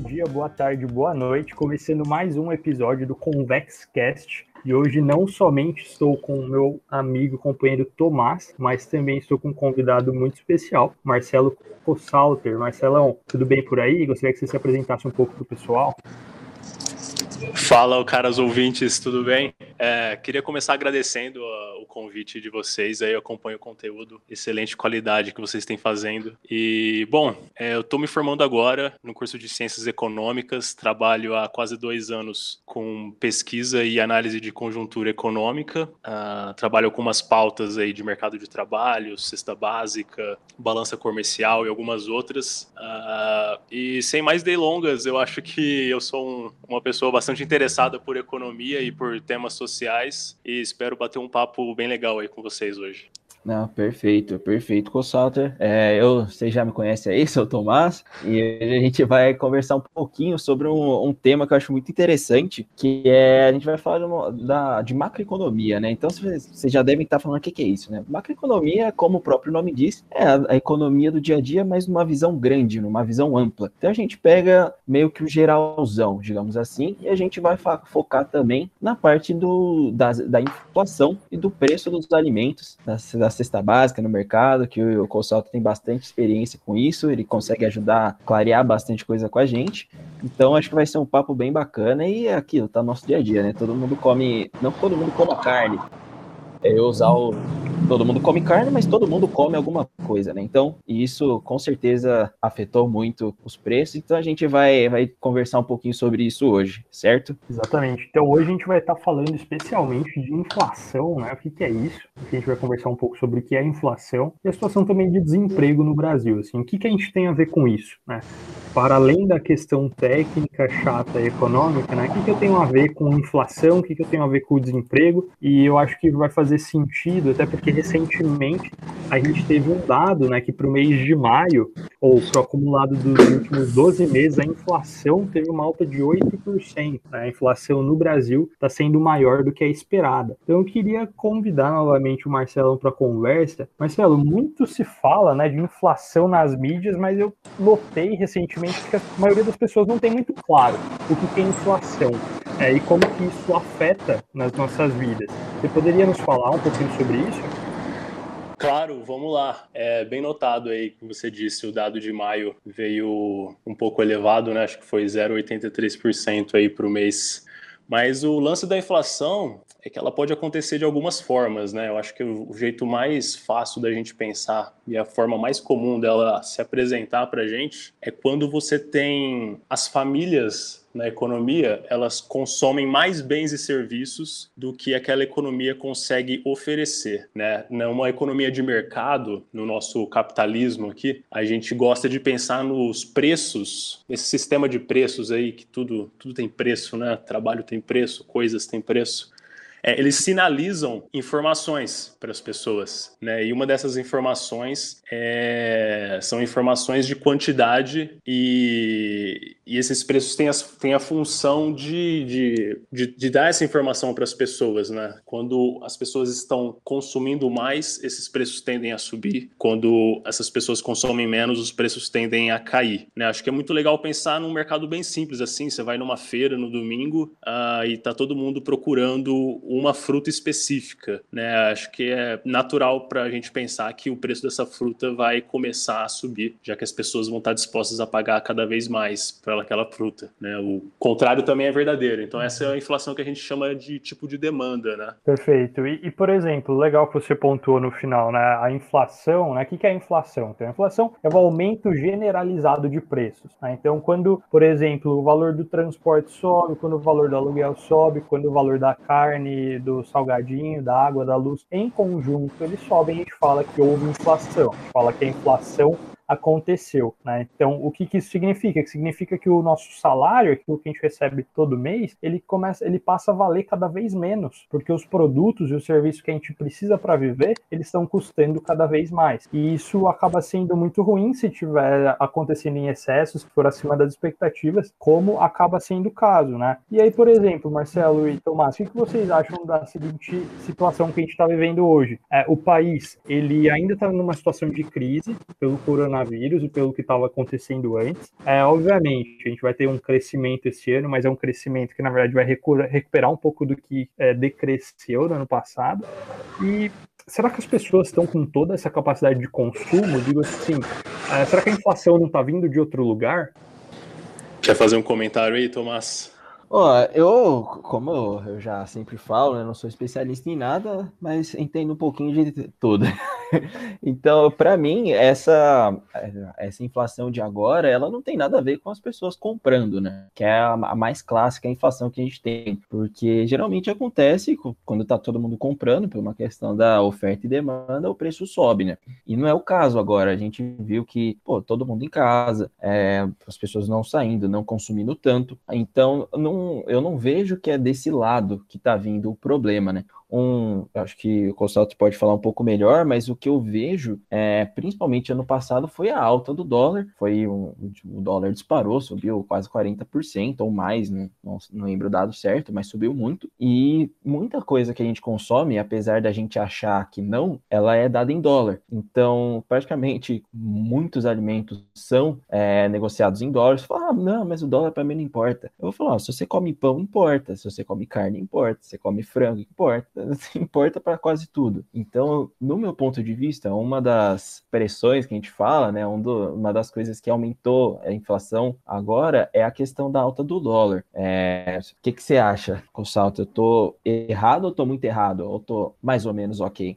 dia, boa tarde, boa noite. Começando mais um episódio do Convex Cast. E hoje não somente estou com o meu amigo companheiro Tomás, mas também estou com um convidado muito especial, Marcelo Cossalter. Marcelão, tudo bem por aí? Gostaria que você se apresentasse um pouco para o pessoal. Fala, caras ouvintes, tudo bem? É, queria começar agradecendo o convite de vocês, aí eu acompanho o conteúdo, excelente qualidade que vocês têm fazendo. E, bom, é, eu estou me formando agora no curso de Ciências Econômicas, trabalho há quase dois anos com pesquisa e análise de conjuntura econômica, uh, trabalho com umas pautas aí de mercado de trabalho, cesta básica, balança comercial e algumas outras. Uh, e sem mais delongas, eu acho que eu sou um, uma pessoa bastante bastante interessada por economia e por temas sociais e espero bater um papo bem legal aí com vocês hoje. Não, perfeito, perfeito, Cossalter. É, eu, você já me conhece aí, sou o Tomás, e a gente vai conversar um pouquinho sobre um, um, tema que eu acho muito interessante, que é, a gente vai falar de, uma, da, de macroeconomia, né? Então, vocês já devem estar falando o que, que é isso, né? Macroeconomia, como o próprio nome diz, é a, a, economia do dia a dia, mas numa visão grande, numa visão ampla. Então, a gente pega meio que o geralzão, digamos assim, e a gente vai focar também na parte do, da, da inflação e do preço dos alimentos, das, das cesta básica no mercado, que o Consalto tem bastante experiência com isso, ele consegue ajudar a clarear bastante coisa com a gente. Então acho que vai ser um papo bem bacana e é aquilo, tá no nosso dia a dia, né? Todo mundo come, não todo mundo come carne, é usar o. Todo mundo come carne, mas todo mundo come alguma coisa, né? Então, isso com certeza afetou muito os preços. Então, a gente vai, vai conversar um pouquinho sobre isso hoje, certo? Exatamente. Então, hoje a gente vai estar falando especialmente de inflação, né? O que, que é isso? A gente vai conversar um pouco sobre o que é inflação e a situação também de desemprego no Brasil. Assim, o que, que a gente tem a ver com isso, né? Para além da questão técnica, chata e econômica, né? O que, que eu tenho a ver com inflação? O que, que eu tenho a ver com o desemprego? E eu acho que vai fazer fazer sentido, até porque recentemente a gente teve um dado, né, que para o mês de maio, ou para o acumulado dos últimos 12 meses, a inflação teve uma alta de 8%. Né? A inflação no Brasil está sendo maior do que a esperada. Então eu queria convidar novamente o Marcelo para a conversa. Marcelo, muito se fala né, de inflação nas mídias, mas eu notei recentemente que a maioria das pessoas não tem muito claro o que é inflação é, e como que isso afeta nas nossas vidas. Você poderia nos falar um pouquinho sobre isso? Claro, vamos lá. É bem notado aí que você disse, o dado de maio veio um pouco elevado, né? Acho que foi 0,83% aí para o mês. Mas o lance da inflação é que ela pode acontecer de algumas formas, né? Eu acho que o jeito mais fácil da gente pensar e a forma mais comum dela se apresentar para gente é quando você tem as famílias na economia, elas consomem mais bens e serviços do que aquela economia consegue oferecer, né? Numa economia de mercado, no nosso capitalismo aqui, a gente gosta de pensar nos preços, esse sistema de preços aí que tudo tudo tem preço, né? Trabalho tem preço, coisas têm preço é, eles sinalizam informações para as pessoas, né? E uma dessas informações é, são informações de quantidade e, e esses preços têm, têm a função de, de, de, de dar essa informação para as pessoas, né? Quando as pessoas estão consumindo mais, esses preços tendem a subir. Quando essas pessoas consomem menos, os preços tendem a cair, né? Acho que é muito legal pensar num mercado bem simples assim. Você vai numa feira no domingo uh, e tá todo mundo procurando uma fruta específica, né? Acho que é natural para a gente pensar que o preço dessa fruta vai começar a subir, já que as pessoas vão estar dispostas a pagar cada vez mais por aquela fruta, né? O contrário também é verdadeiro. Então essa é a inflação que a gente chama de tipo de demanda, né? Perfeito. E, e por exemplo, legal que você pontuou no final, né? A inflação, né? O que, que é a inflação? Então, a inflação é o aumento generalizado de preços. Né? Então, quando, por exemplo, o valor do transporte sobe, quando o valor do aluguel sobe, quando o valor da carne do salgadinho, da água, da luz, em conjunto eles sobem, a gente fala que houve inflação. A gente fala que a inflação aconteceu, né? Então, o que, que isso significa? Que significa que o nosso salário, aquilo que a gente recebe todo mês, ele começa, ele passa a valer cada vez menos, porque os produtos e os serviços que a gente precisa para viver, eles estão custando cada vez mais. E isso acaba sendo muito ruim se tiver acontecendo em excesso, se for acima das expectativas, como acaba sendo o caso, né? E aí, por exemplo, Marcelo e Tomás, o que vocês acham da seguinte situação que a gente está vivendo hoje? É, o país, ele ainda está numa situação de crise pelo coronavírus coronavírus e pelo que estava acontecendo antes. É, obviamente, a gente vai ter um crescimento esse ano, mas é um crescimento que, na verdade, vai recuperar um pouco do que é, decresceu no ano passado. E será que as pessoas estão com toda essa capacidade de consumo? Digo assim, é, será que a inflação não está vindo de outro lugar? Quer fazer um comentário aí, Tomás? Ó, eu, como eu já sempre falo, eu não sou especialista em nada, mas entendo um pouquinho de tudo. então, para mim, essa, essa inflação de agora, ela não tem nada a ver com as pessoas comprando, né? Que é a, mais clássica inflação que a gente tem. Porque geralmente acontece quando tá todo mundo comprando, por uma questão da oferta e demanda, o preço sobe, né? E não é o caso agora. A gente viu que, pô, todo mundo em casa, é, as pessoas não saindo, não consumindo tanto. Então, não, eu não vejo que é desse lado que tá vindo o problema, né? um, acho que o Consalto pode falar um pouco melhor, mas o que eu vejo, é, principalmente ano passado, foi a alta do dólar. Foi um, o dólar disparou, subiu quase 40% ou mais, não, não, não lembro o dado certo, mas subiu muito. E muita coisa que a gente consome, apesar da gente achar que não, ela é dada em dólar. Então, praticamente muitos alimentos são é, negociados em dólares. Você fala, ah, não, mas o dólar para mim não importa. Eu vou falar, se você come pão, importa. Se você come carne, importa. Se você come frango, importa importa para quase tudo. Então, no meu ponto de vista, uma das pressões que a gente fala, né, um do, uma das coisas que aumentou a inflação agora é a questão da alta do dólar. É, o que, que você acha, Consalto? Eu tô errado ou tô muito errado? Ou tô mais ou menos ok?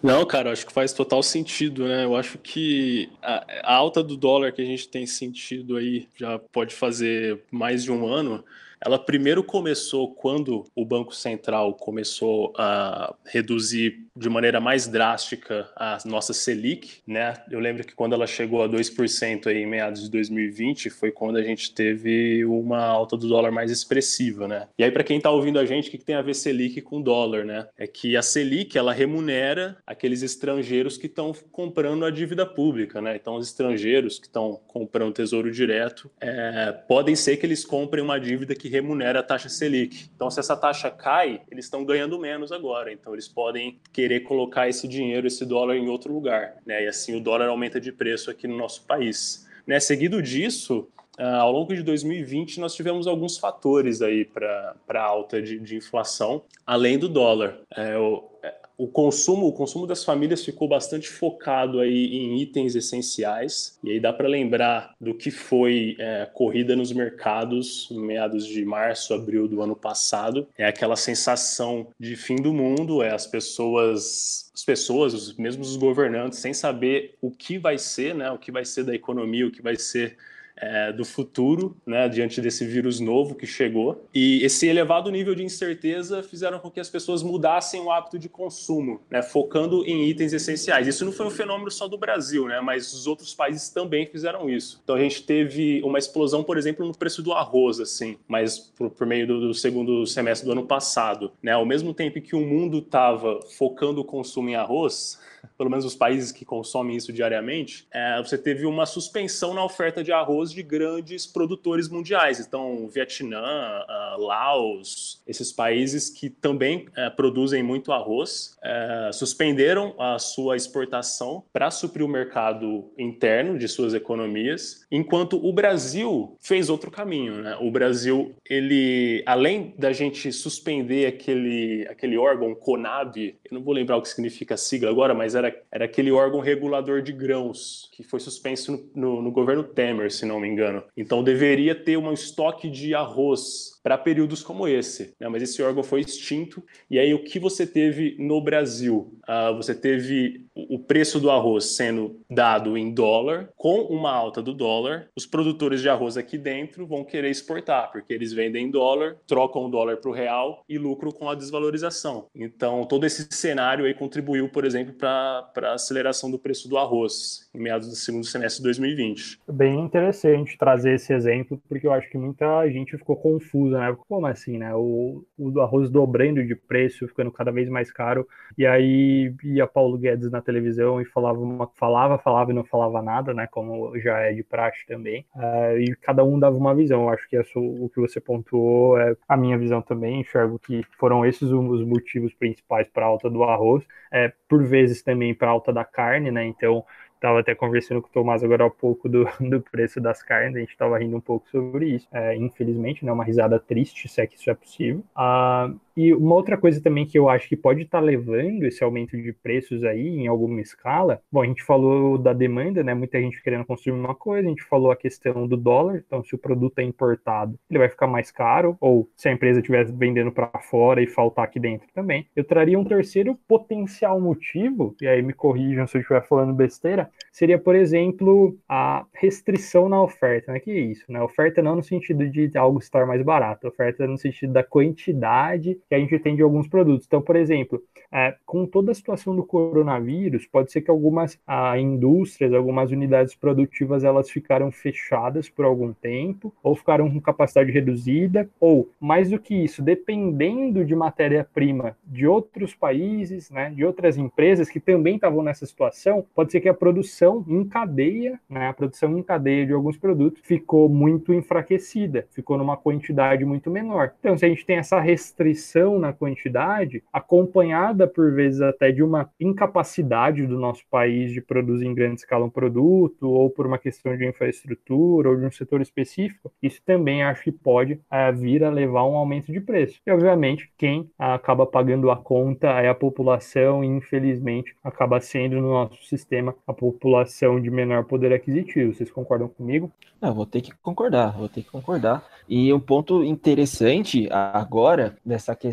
Não, cara, acho que faz total sentido, né? Eu acho que a, a alta do dólar que a gente tem sentido aí já pode fazer mais de um ano ela primeiro começou quando o Banco Central começou a reduzir de maneira mais drástica a nossa Selic, né? Eu lembro que quando ela chegou a 2% aí em meados de 2020, foi quando a gente teve uma alta do dólar mais expressiva, né? E aí para quem está ouvindo a gente, o que, que tem a ver Selic com dólar, né? É que a Selic, ela remunera aqueles estrangeiros que estão comprando a dívida pública, né? Então os estrangeiros que estão comprando tesouro direto, é, podem ser que eles comprem uma dívida que que remunera a taxa Selic. Então, se essa taxa cai, eles estão ganhando menos agora. Então, eles podem querer colocar esse dinheiro, esse dólar em outro lugar. Né? E assim o dólar aumenta de preço aqui no nosso país. Né? Seguido disso, Uh, ao longo de 2020, nós tivemos alguns fatores aí para alta de, de, inflação, além do dólar. É, é, o consumo, o consumo das famílias ficou bastante focado aí em itens essenciais. E aí dá para lembrar do que foi é, corrida nos mercados em meados de março, abril do ano passado. É aquela sensação de fim do mundo, é as pessoas, as pessoas, os os governantes, sem saber o que vai ser, né? O que vai ser da economia, o que vai ser é, do futuro, né, diante desse vírus novo que chegou. E esse elevado nível de incerteza fizeram com que as pessoas mudassem o hábito de consumo, né, focando em itens essenciais. Isso não foi um fenômeno só do Brasil, né, mas os outros países também fizeram isso. Então a gente teve uma explosão, por exemplo, no preço do arroz, assim, mas por, por meio do, do, segundo semestre do ano passado. Né, ao mesmo tempo que o mundo estava focando o consumo em arroz, pelo menos os países que consomem isso diariamente, é, você teve uma suspensão na oferta de arroz de grandes produtores mundiais. Então, Vietnã, uh, Laos, esses países que também uh, produzem muito arroz, uh, suspenderam a sua exportação para suprir o mercado interno de suas economias, enquanto o Brasil fez outro caminho. Né? O Brasil, ele, além da gente suspender aquele, aquele órgão CONAB, eu não vou lembrar o que significa a sigla agora, mas era, era aquele órgão regulador de grãos que foi suspenso no, no, no governo Temer, se não me engano. Então deveria ter um estoque de arroz para períodos como esse, né? mas esse órgão foi extinto. E aí o que você teve no Brasil? Uh, você teve o preço do arroz sendo dado em dólar, com uma alta do dólar, os produtores de arroz aqui dentro vão querer exportar, porque eles vendem em dólar, trocam o dólar para o real e lucram com a desvalorização. Então, todo esse cenário aí contribuiu, por exemplo, para a aceleração do preço do arroz em meados do segundo semestre de 2020. Bem interessante trazer esse exemplo, porque eu acho que muita gente ficou confusa, né? Como assim, né? O, o arroz dobrando de preço, ficando cada vez mais caro, e aí ia Paulo Guedes na televisão e falava, uma, falava, falava e não falava nada, né? Como já é de praxe também. Uh, e cada um dava uma visão. Eu acho que isso, o que você pontuou é a minha visão também. Enxergo que foram esses os motivos principais para a alta do arroz. É, por vezes também para a alta da carne, né? Então Tava até conversando com o Tomás agora há pouco do, do preço das carnes, a gente tava rindo um pouco sobre isso. É, infelizmente, né, uma risada triste, se é que isso é possível. Ah, e uma outra coisa também que eu acho que pode estar tá levando esse aumento de preços aí em alguma escala, bom, a gente falou da demanda, né? Muita gente querendo construir uma coisa, a gente falou a questão do dólar, então se o produto é importado, ele vai ficar mais caro, ou se a empresa estiver vendendo para fora e faltar aqui dentro também. Eu traria um terceiro potencial motivo, e aí me corrijam se eu estiver falando besteira, seria, por exemplo, a restrição na oferta, né? Que é isso, né? Oferta não no sentido de algo estar mais barato, oferta no sentido da quantidade que a gente tem de alguns produtos. Então, por exemplo, é, com toda a situação do coronavírus, pode ser que algumas a, indústrias, algumas unidades produtivas, elas ficaram fechadas por algum tempo, ou ficaram com capacidade reduzida, ou, mais do que isso, dependendo de matéria-prima de outros países, né, de outras empresas que também estavam nessa situação, pode ser que a produção em cadeia, né, a produção em cadeia de alguns produtos ficou muito enfraquecida, ficou numa quantidade muito menor. Então, se a gente tem essa restrição na quantidade, acompanhada por vezes até de uma incapacidade do nosso país de produzir em grande escala um produto, ou por uma questão de infraestrutura ou de um setor específico, isso também acho que pode é, vir a levar a um aumento de preço. E, obviamente, quem acaba pagando a conta é a população, e infelizmente acaba sendo no nosso sistema a população de menor poder aquisitivo. Vocês concordam comigo? Ah, vou ter que concordar, vou ter que concordar. E um ponto interessante agora dessa questão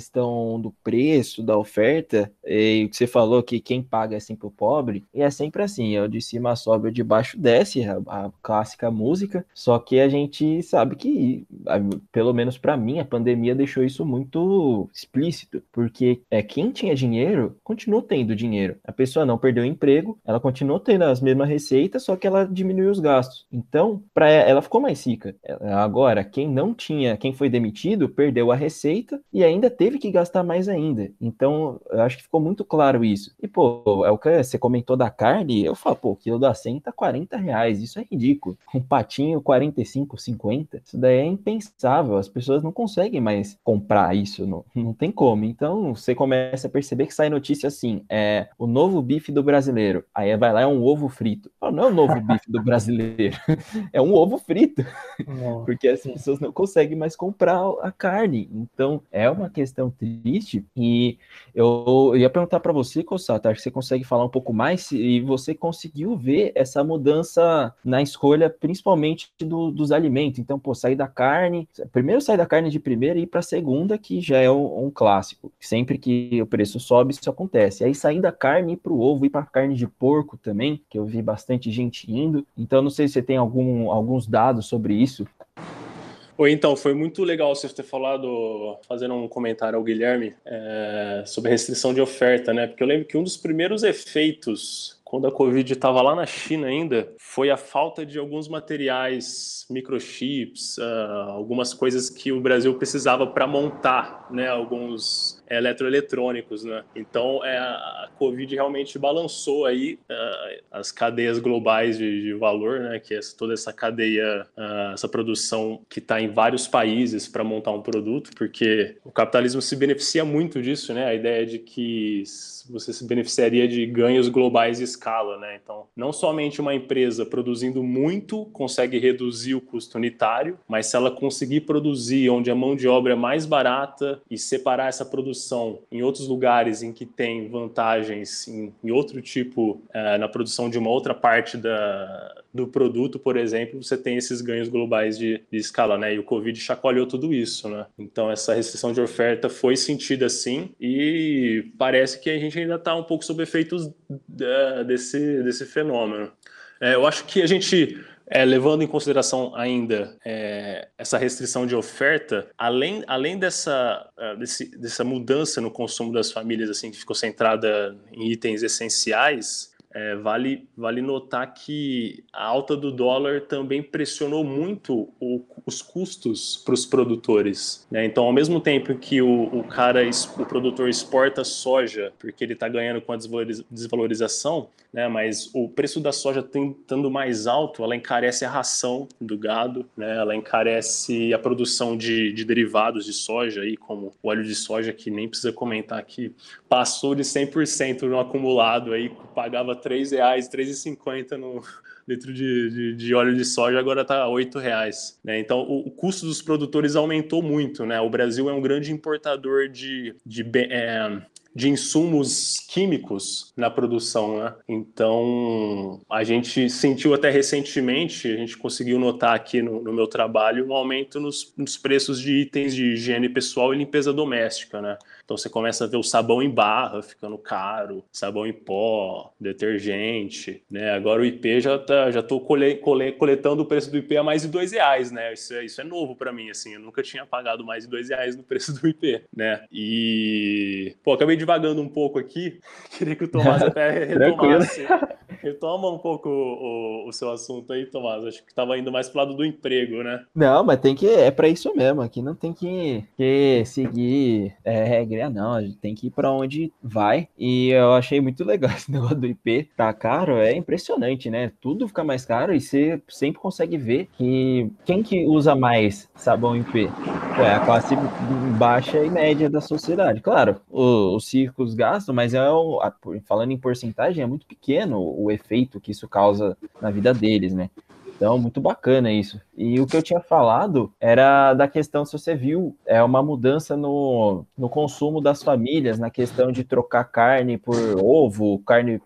do preço, da oferta, e o que você falou que quem paga é sempre o pobre, e é sempre assim, é o de cima sobe, o de baixo desce, a, a clássica música, só que a gente sabe que, pelo menos para mim, a pandemia deixou isso muito explícito, porque é quem tinha dinheiro, continuou tendo dinheiro. A pessoa não perdeu o emprego, ela continuou tendo as mesmas receitas, só que ela diminuiu os gastos. Então, para ela ficou mais rica. Agora, quem não tinha, quem foi demitido, perdeu a receita e ainda teve que gastar mais ainda. Então, eu acho que ficou muito claro isso. E, pô, é o que você comentou da carne, eu falo, pô, o quilo da 100 tá 40 reais, isso é ridículo. Um patinho 45, 50, isso daí é impensável, as pessoas não conseguem mais comprar isso, não, não tem como. Então, você começa a perceber que sai notícia assim, é o novo bife do brasileiro, aí vai lá, é um ovo frito. Não é o novo bife do brasileiro, é um ovo frito, porque as pessoas não conseguem mais comprar a carne. Então, é uma questão questão triste. E eu ia perguntar para você, Cossata, acho que você consegue falar um pouco mais e você conseguiu ver essa mudança na escolha, principalmente do, dos alimentos. Então, pô, sair da carne, primeiro sair da carne de primeira e ir para segunda, que já é um, um, clássico. Sempre que o preço sobe, isso acontece. Aí sair da carne e para o ovo e para carne de porco também, que eu vi bastante gente indo. Então, não sei se você tem algum, alguns dados sobre isso. Ou então, foi muito legal você ter falado, fazendo um comentário ao Guilherme, é, sobre restrição de oferta, né? Porque eu lembro que um dos primeiros efeitos quando a Covid estava lá na China ainda, foi a falta de alguns materiais, microchips, uh, algumas coisas que o Brasil precisava para montar, né, alguns eletroeletrônicos, né? Então, é, a Covid realmente balançou aí uh, as cadeias globais de, de, valor, né? Que é toda essa cadeia, uh, essa produção que está em vários países para montar um produto, porque o capitalismo se beneficia muito disso, né? A ideia de que você se beneficiaria de ganhos globais de escala, né? Então, não somente uma empresa produzindo muito consegue reduzir o custo unitário, mas se ela conseguir produzir onde a mão de obra é mais barata e separar essa produção em outros lugares em que tem vantagens em, em outro tipo, é, na produção de uma outra parte da, do produto, por exemplo, você tem esses ganhos globais de, de, escala, né? E o Covid chacoalhou tudo isso, né? Então essa restrição de oferta foi sentida assim e parece que a gente ainda está um pouco sob efeitos é, desse, desse fenômeno. É, eu acho que a gente é, levando em consideração ainda é, essa restrição de oferta, além, além dessa, uh, desse, dessa mudança no consumo das famílias, assim, que ficou centrada em itens essenciais, é, vale, vale notar que a alta do dólar também pressionou muito o, os custos para os produtores. Né? Então, ao mesmo tempo que o, o cara, o produtor exporta soja, porque ele está ganhando com a desvalorização, né? mas o preço da soja estando mais alto, ela encarece a ração do gado, né? ela encarece a produção de, de derivados de soja, aí, como o óleo de soja, que nem precisa comentar aqui, passou de 100% no acumulado, aí, pagava R$ reais, R$ 3,50 no litro de, de, de, óleo de soja, agora está R$ reais. Né? Então, o, o, custo dos produtores aumentou muito. Né? O Brasil é um grande importador de, de é, de insumos químicos na produção, né? Então, a gente sentiu até recentemente, a gente conseguiu notar aqui no, no meu trabalho, um aumento nos, nos, preços de itens de higiene pessoal e limpeza doméstica, né? Então, você começa a ver o sabão em barra ficando caro, sabão em pó, detergente, né? Agora o IP já tá, já tô cole, cole, coletando o preço do IP a mais de dois reais, né? Isso é, isso é novo para mim, assim, eu nunca tinha pagado mais de dois reais no preço do IP, né? E, pô, acabei divagando um pouco aqui. Queria que o Tomás até retomasse. Retoma um pouco o, o, o, seu assunto aí, Tomás. Acho que estava indo mais para lado do emprego, né? Não, mas tem que. É para isso mesmo. Aqui não tem que, que seguir é, regra, não. A gente tem que ir para onde vai. E eu achei muito legal esse negócio do IP. Tá caro, é impressionante, né? Tudo fica mais caro e você sempre consegue ver que quem que usa mais sabão IP? É a classe baixa e média da sociedade. Claro, os circos gastam, mas é o, falando em porcentagem, é muito pequeno o efeito que isso causa na vida deles, né? Então, muito bacana isso. E o que eu tinha falado era da questão, se você viu, é uma mudança no, no consumo das famílias, na questão de trocar carne por ovo, carne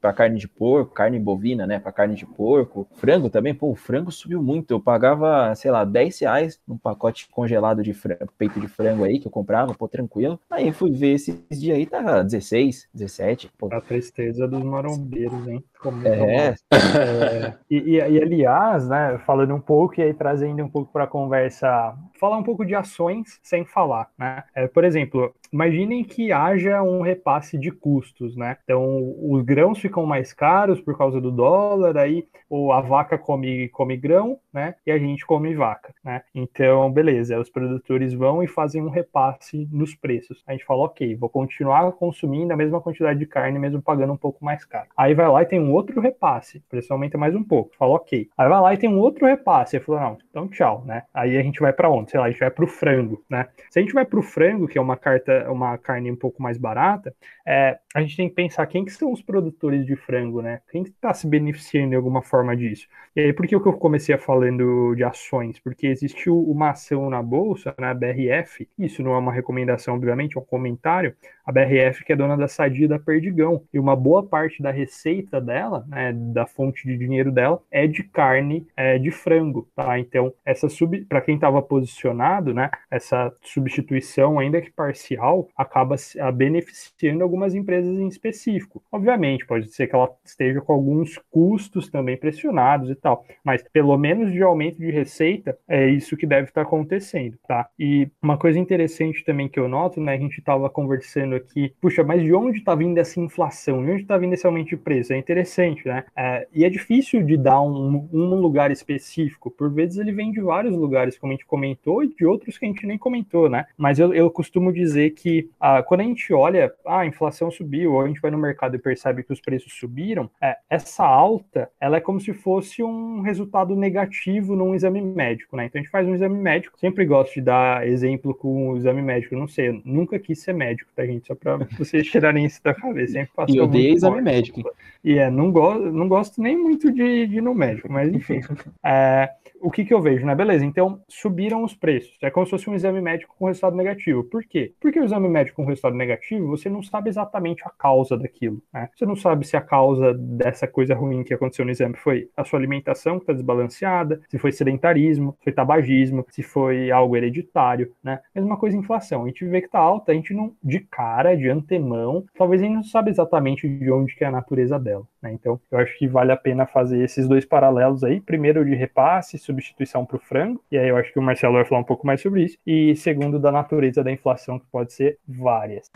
para carne de porco, carne bovina, né, para carne de porco. Frango também, pô, o frango subiu muito. Eu pagava, sei lá, 10 reais num pacote congelado de frango, peito de frango aí, que eu comprava, pô, tranquilo. Aí fui ver esses dias aí, tá 16, 17. Pô. A tristeza dos marombeiros, hein? É. é. E, e, e aliás, né, falando um pouco pouco e aí trazendo um pouco para a conversa, falar um pouco de ações sem falar, né? É, por exemplo, imaginem que haja um repasse de custos, né? Então, os grãos ficam mais caros por causa do dólar, aí ou a vaca come, come grão, né? E a gente come vaca, né? Então, beleza, os produtores vão e fazem um repasse nos preços. A gente fala, ok, vou continuar consumindo a mesma quantidade de carne, mesmo pagando um pouco mais caro. Aí vai lá e tem um outro repasse, o preço aumenta mais um pouco. Fala, ok. Aí vai lá e tem um outro repasse. Aí falou, não, então tchau, né? Aí a gente vai para onde? Sei lá, a gente vai para o frango, né? Se a gente vai para o frango, que é uma carta, uma carne um pouco mais barata, é, a gente tem que pensar quem que são os produtores de frango, né? Quem está se beneficiando de alguma forma disso? E aí, por que eu comecei a falando de ações? Porque existiu uma ação na bolsa, na BRF, isso não é uma recomendação, obviamente, é um comentário, a BRF que é dona da Sadia da Perdigão, e uma boa parte da receita dela, né, da fonte de dinheiro dela, é de carne é, de frango, tá? Então, essa sub, para quem estava posicionado, né, essa substituição, ainda que parcial, acaba beneficiando algumas empresas em específico. Obviamente, pode ser que ela esteja com alguns custos também pressionados e tal, mas pelo menos de aumento de receita, é isso que deve estar acontecendo, tá? E uma coisa interessante também que eu noto, né, a gente estava conversando aqui, puxa, mas de onde está vindo essa inflação? De onde está vindo esse aumento de preço? É interessante, né? É, e é difícil de dar um, um lugar específico, por vezes ele vem de vários lugares, como a gente comentou, e de outros que a gente nem comentou, né? Mas eu, eu costumo dizer que ah, quando a gente olha, ah, a inflação subiu, ou a gente vai no mercado e percebe que os preços subiram, é, essa alta, ela é como se fosse um resultado negativo num exame médico, né? Então a gente faz um exame médico, sempre gosto de dar exemplo com o exame médico, não sei, nunca quis ser médico, tá, gente? Só para vocês tirarem isso da cabeça. Sempre e eu odeio exame médico. E é, não, go não gosto nem muito de, de médico, mas enfim. é, o que, que eu vejo, né? Beleza, então subiram os preços. É como se fosse um exame médico com resultado negativo. Por quê? Porque o exame médico com resultado negativo, você não sabe exatamente a causa daquilo. Né? Você não sabe se a causa dessa coisa ruim que aconteceu no exame foi a sua alimentação que está desbalanceada, se foi sedentarismo, se foi tabagismo, se foi algo hereditário, né? Mesma coisa inflação. A gente vê que está alta, a gente não, de cara, de antemão, talvez a gente não sabe exatamente de onde que é a natureza dela. Né? Então, eu acho que vale a pena fazer esses dois paralelos aí. Primeiro, de repasse, substituição para o frango, e aí eu acho que o Marcelo vai falar um pouco mais sobre isso. E segundo, da natureza da inflação, que pode ser várias.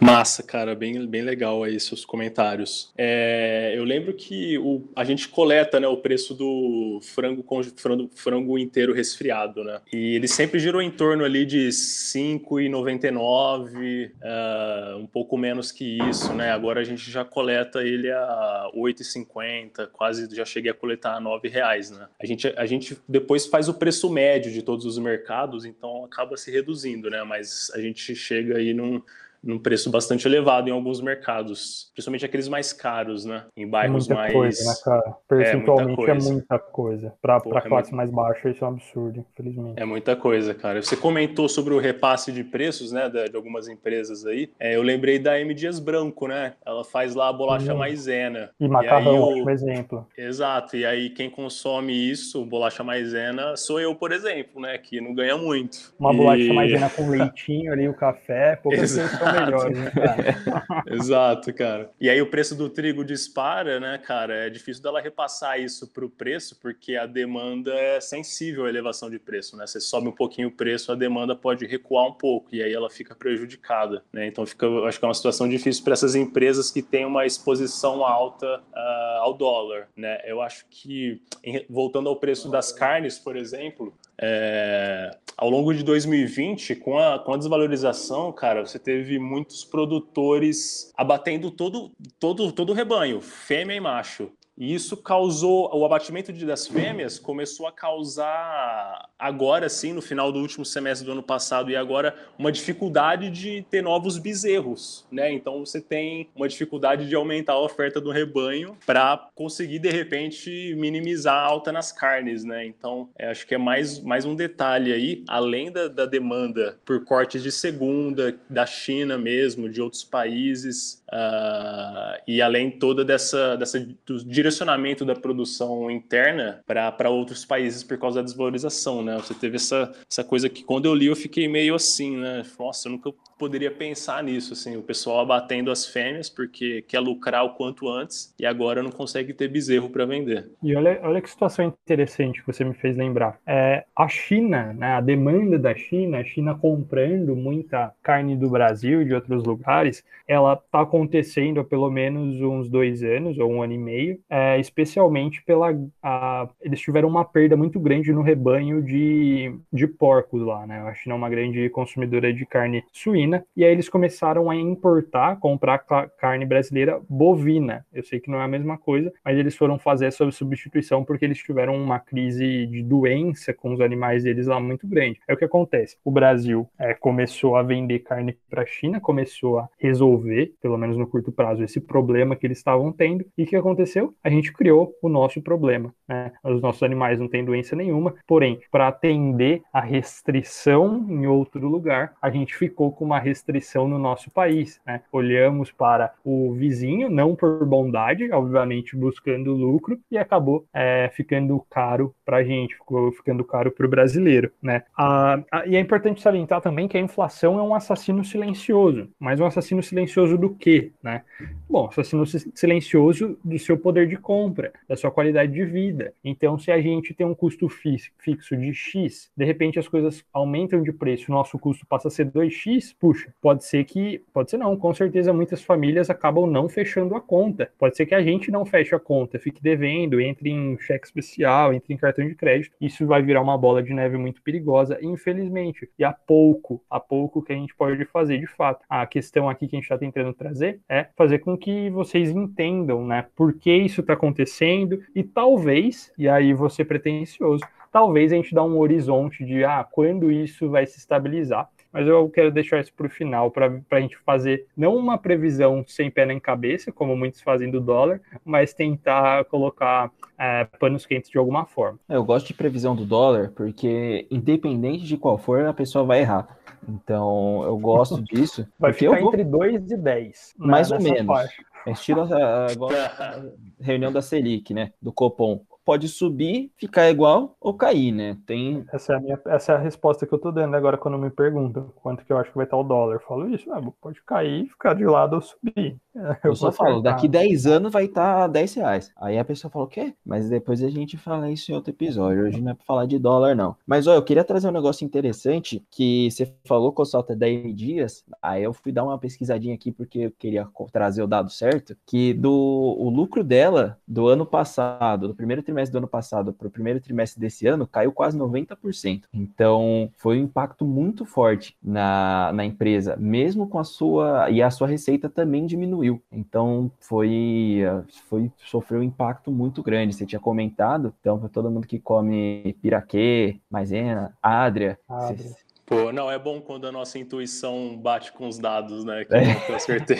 Massa, cara, bem, bem legal aí seus comentários. É, eu lembro que o, a gente coleta né, o preço do frango, frango, frango inteiro resfriado, né? E ele sempre girou em torno ali de R$ 5,99, uh, um pouco menos que isso, né? Agora a gente já coleta ele a R$ 8,50, quase já cheguei a coletar a R$ reais, né? A gente, a gente depois faz o preço médio de todos os mercados, então acaba se reduzindo, né? Mas a gente chega aí num num preço bastante elevado em alguns mercados, principalmente aqueles mais caros, né? Em bairros muita mais. Coisa, né, cara? Percentualmente é muita coisa. Para Porra, a classe é mais baixa, isso é um absurdo, infelizmente. É muita coisa, cara. Você comentou sobre o repasse de preços, né, de, algumas empresas aí. É, eu lembrei da M. Dias Branco, né? Ela faz lá a bolacha hum. maisena. E macarrão, e aí, o... exemplo. Exato. E aí quem consome isso, bolacha maisena, sou eu, por exemplo, né? Que não ganha muito. Uma e... bolacha maisena com leitinho ali, o café, poucas são melhores, né, cara? Exato, cara. E aí o preço do trigo dispara, né, cara? É difícil dela repassar isso para o preço, porque a demanda é sensível à elevação de preço, né? Você sobe um pouquinho o preço, a demanda pode recuar um pouco e aí ela fica prejudicada, né? Então fica, acho que é uma situação difícil para essas empresas que têm uma exposição alta uh, ao dólar, né? Eu acho que voltando ao preço das carnes, por exemplo, é, ao longo de 2020, com a, com a desvalorização, cara, você teve muitos produtores abatendo todo, todo, todo o rebanho, fêmea e macho. E isso causou, o abatimento das fêmeas começou a causar, agora sim, no final do último semestre do ano passado e agora, uma dificuldade de ter novos bezerros, né? Então você tem uma dificuldade de aumentar a oferta do rebanho para conseguir, de repente, minimizar a alta nas carnes, né? Então, é, acho que é mais, mais um detalhe aí, além da, da demanda por cortes de segunda, da China mesmo, de outros países, uh, e além toda dessa, dessa dos direcionamento da produção interna para outros países por causa da desvalorização, né? Você teve essa, essa coisa que quando eu li eu fiquei meio assim, né? Nossa, eu nunca poderia pensar nisso, assim, o pessoal abatendo as fêmeas porque quer lucrar o quanto antes e agora não consegue ter bezerro para vender. E olha, olha que situação interessante que você me fez lembrar. É, a China, né, a demanda da China, a China comprando muita carne do Brasil e de outros lugares, ela está acontecendo pelo menos uns dois anos ou um ano e meio, é, especialmente pela. A, eles tiveram uma perda muito grande no rebanho de, de porcos lá, né? A China é uma grande consumidora de carne suína e aí eles começaram a importar, comprar carne brasileira bovina. Eu sei que não é a mesma coisa, mas eles foram fazer essa substituição porque eles tiveram uma crise de doença com os animais deles lá muito grande. É o que acontece. O Brasil é, começou a vender carne para a China, começou a resolver, pelo menos no curto prazo, esse problema que eles estavam tendo. E o que aconteceu? A gente criou o nosso problema. Né? Os nossos animais não têm doença nenhuma, porém, para atender a restrição em outro lugar, a gente ficou com uma restrição no nosso país. Né? Olhamos para o vizinho, não por bondade, obviamente buscando lucro, e acabou é, ficando caro para a gente, ficou ficando caro para o brasileiro. Né? A, a, e é importante salientar também que a inflação é um assassino silencioso, mas um assassino silencioso do quê? Né? Bom, assassino silencioso do seu poder de compra, da sua qualidade de vida. Então, se a gente tem um custo fixo de X, de repente as coisas aumentam de preço, nosso custo passa a ser 2X, puxa, pode ser que, pode ser não, com certeza muitas famílias acabam não fechando a conta. Pode ser que a gente não feche a conta, fique devendo, entre em cheque especial, entre em cartão de crédito. Isso vai virar uma bola de neve muito perigosa, infelizmente. E há pouco, há pouco que a gente pode fazer de fato. A questão aqui que a gente está tentando trazer é fazer com que vocês entendam, né, por que isso está acontecendo e talvez, e aí você pretensioso, talvez a gente dá um horizonte de ah, quando isso vai se estabilizar mas eu quero deixar isso para o final, para a gente fazer não uma previsão sem pé nem cabeça, como muitos fazem do dólar, mas tentar colocar é, panos quentes de alguma forma. Eu gosto de previsão do dólar, porque independente de qual for, a pessoa vai errar. Então, eu gosto disso. Vai ficar vou... entre 2 e 10. Né, Mais ou menos. Faixa. É estilo agora a reunião da Selic, né? Do Copom pode subir, ficar igual ou cair, né? Tem... Essa, é a minha, essa é a resposta que eu tô dando agora quando me perguntam quanto que eu acho que vai estar o dólar. Eu falo isso, ah, pode cair, ficar de lado ou subir. Eu, eu só falo, daqui 10 anos vai estar 10 reais. Aí a pessoa fala, o quê? Mas depois a gente fala isso em outro episódio. Hoje não é pra falar de dólar, não. Mas, olha, eu queria trazer um negócio interessante que você falou que o salto é 10 dias. Aí eu fui dar uma pesquisadinha aqui porque eu queria trazer o dado certo. Que do o lucro dela do ano passado, do primeiro trimestre do ano passado para o primeiro trimestre desse ano, caiu quase 90%. Então, foi um impacto muito forte na, na empresa, mesmo com a sua. E a sua receita também diminuiu. Então foi, foi sofreu um impacto muito grande. Você tinha comentado, então para todo mundo que come piraquê, maisena, adria, adria. Pô, não, é bom quando a nossa intuição bate com os dados, né? Que é. eu acertei.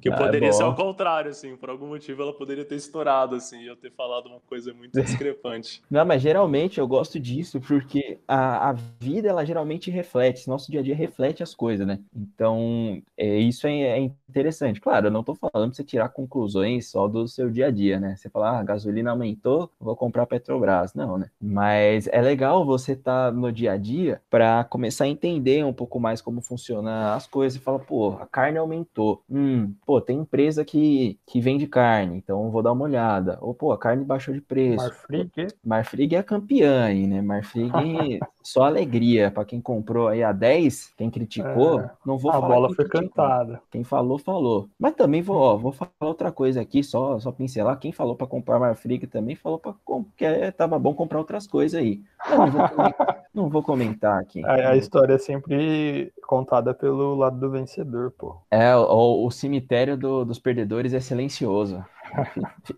Que ah, poderia é ser ao contrário, assim, por algum motivo ela poderia ter estourado, assim, e eu ter falado uma coisa muito discrepante. Não, mas geralmente eu gosto disso porque a, a vida, ela geralmente reflete, nosso dia a dia reflete as coisas, né? Então, é, isso é, é interessante. Claro, eu não tô falando pra você tirar conclusões só do seu dia a dia, né? Você falar, ah, a gasolina aumentou, vou comprar Petrobras. Não, né? Mas é legal você estar tá no dia a dia para começar a entender um pouco mais como funciona as coisas. Você fala, pô, a carne aumentou. Hum, pô, tem empresa que, que vende carne, então vou dar uma olhada. Ou, pô, a carne baixou de preço. Marfrig? Marfrig é campeã aí, né? Marfrig só alegria para quem comprou aí a 10, quem criticou, é, não vou a falar. A bola foi criticou. cantada. Quem falou, falou. Mas também vou, ó, vou falar outra coisa aqui, só, só pincelar. Quem falou para comprar Marfrig também falou para que é, tava bom comprar outras coisas aí. Não, não, vou, comentar, não vou comentar aqui. A, a, história é sempre contada pelo lado do vencedor, pô. É, o, o cemitério do, dos perdedores é silencioso.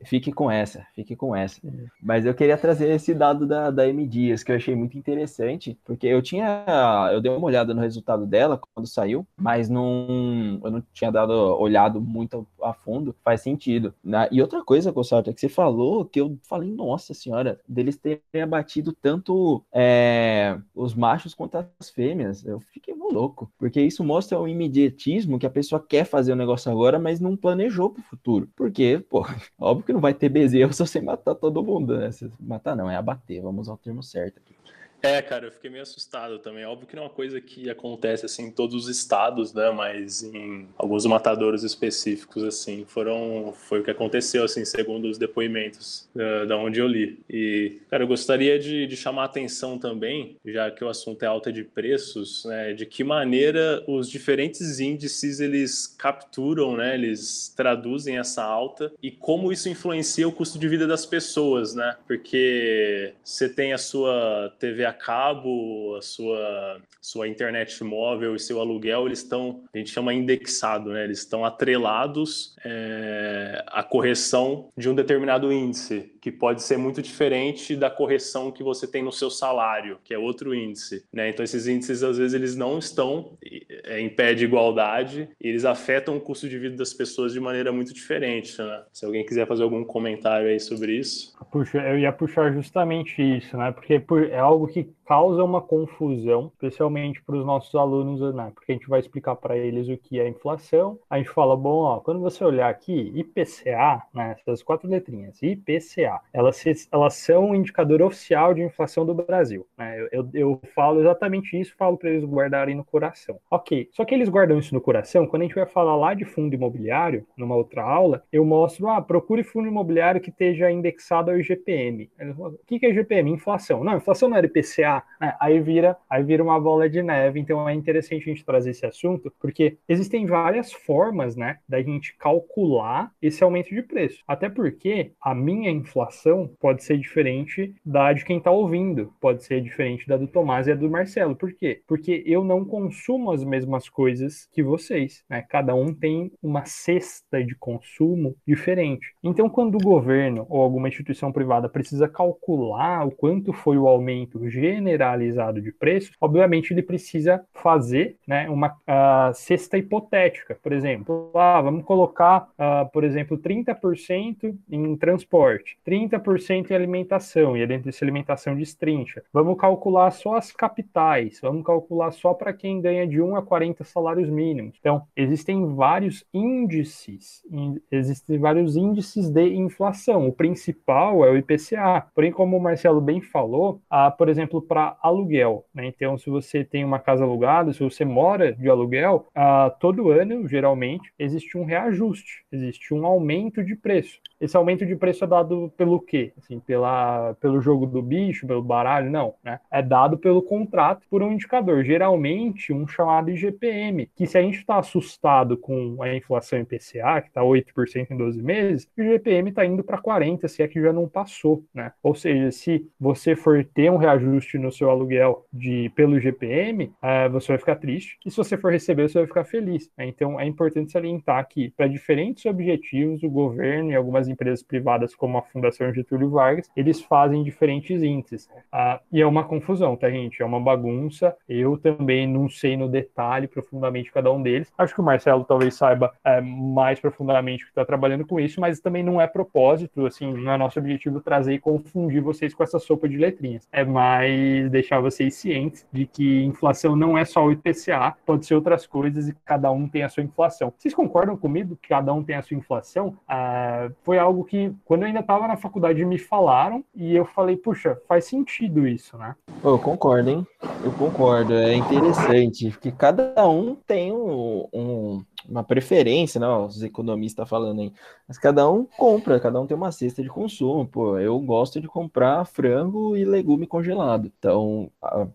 Fique com essa, fique com essa. Mas eu queria trazer esse dado da, da M Dias, que eu achei muito interessante, porque eu tinha. Eu dei uma olhada no resultado dela quando saiu, mas não, eu não tinha dado olhado muito a fundo. Faz sentido. Né? E outra coisa, Cossata, que você falou, que eu falei, nossa senhora, deles terem abatido tanto é, os machos quanto as fêmeas. Eu fiquei louco, porque isso mostra o imediatismo que a pessoa quer fazer o negócio agora, mas não planejou para o futuro. Porque, pô, óbvio que não vai ter bezerro se você matar todo mundo, né? Se matar não, é abater, vamos ao termo certo aqui. É, cara, eu fiquei meio assustado também. Óbvio que não é uma coisa que acontece assim em todos os estados, né? Mas em alguns matadouros específicos, assim, foram foi o que aconteceu, assim, segundo os depoimentos uh, da onde eu li. E, cara, eu gostaria de, de chamar a atenção também, já que o assunto é alta de preços, né? De que maneira os diferentes índices eles capturam, né? Eles traduzem essa alta e como isso influencia o custo de vida das pessoas, né? Porque você tem a sua TV a cabo, a sua, sua internet móvel e seu aluguel, eles estão, a gente chama indexado, né? Eles estão atrelados é, à correção de um determinado índice que pode ser muito diferente da correção que você tem no seu salário, que é outro índice, né? Então esses índices às vezes eles não estão é, em pé de igualdade, e eles afetam o custo de vida das pessoas de maneira muito diferente, né? Se alguém quiser fazer algum comentário aí sobre isso. Puxa, eu ia puxar justamente isso, né? Porque é algo que causa uma confusão, especialmente para os nossos alunos, né? Porque a gente vai explicar para eles o que é inflação. A gente fala, bom, ó, quando você olhar aqui, IPCA, né? Essas quatro letrinhas, IPCA, elas, elas são um indicador oficial de inflação do Brasil, né? Eu, eu, eu falo exatamente isso, falo para eles guardarem no coração. Ok, só que eles guardam isso no coração, quando a gente vai falar lá de fundo imobiliário, numa outra aula, eu mostro, ah, procure fundo imobiliário que esteja indexado ao IGPM. O que é IGPM? Inflação. Não, inflação não era IPCA, né? Aí vira, aí vira uma bola de neve. Então é interessante a gente trazer esse assunto, porque existem várias formas, né, da gente calcular esse aumento de preço. Até porque a minha inflação pode ser diferente da de quem está ouvindo, pode ser diferente da do Tomás e da do Marcelo. Por quê? Porque eu não consumo as mesmas coisas que vocês, né? Cada um tem uma cesta de consumo diferente. Então, quando o governo ou alguma instituição privada precisa calcular o quanto foi o aumento general generalizado de preços, obviamente ele precisa fazer né, uma uh, cesta hipotética. Por exemplo, ah, vamos colocar, uh, por exemplo, 30% em transporte, 30% em alimentação, e dentro dessa alimentação destrincha. Vamos calcular só as capitais, vamos calcular só para quem ganha de 1 a 40 salários mínimos. Então, existem vários índices, existem vários índices de inflação. O principal é o IPCA. Porém, como o Marcelo bem falou, uh, por exemplo, para para aluguel. Né? Então, se você tem uma casa alugada, se você mora de aluguel, uh, todo ano, geralmente, existe um reajuste, existe um aumento de preço. Esse aumento de preço é dado pelo quê? Assim, pela, pelo jogo do bicho, pelo baralho? Não. Né? É dado pelo contrato por um indicador, geralmente um chamado IGPM, que se a gente está assustado com a inflação IPCA, que está 8% em 12 meses, o IGPM está indo para 40%, se é que já não passou. Né? Ou seja, se você for ter um reajuste no o seu aluguel de pelo GPM, é, você vai ficar triste. E se você for receber, você vai ficar feliz. Né? Então é importante salientar que, para diferentes objetivos, o governo e algumas empresas privadas, como a Fundação Getúlio Vargas, eles fazem diferentes índices. Ah, e é uma confusão, tá, gente? É uma bagunça. Eu também não sei no detalhe profundamente cada um deles. Acho que o Marcelo talvez saiba é, mais profundamente que está trabalhando com isso, mas também não é propósito, assim, não é nosso objetivo trazer e confundir vocês com essa sopa de letrinhas. É mais deixar vocês cientes de que inflação não é só o IPCA, pode ser outras coisas e cada um tem a sua inflação. Vocês concordam comigo que cada um tem a sua inflação? Ah, foi algo que, quando eu ainda estava na faculdade, me falaram e eu falei, puxa, faz sentido isso, né? Eu concordo, hein? Eu concordo. É interessante, porque cada um tem um, um uma preferência, né? Os economistas falando aí. Mas cada um compra, cada um tem uma cesta de consumo. Pô, eu gosto de comprar frango e legume congelado. Então,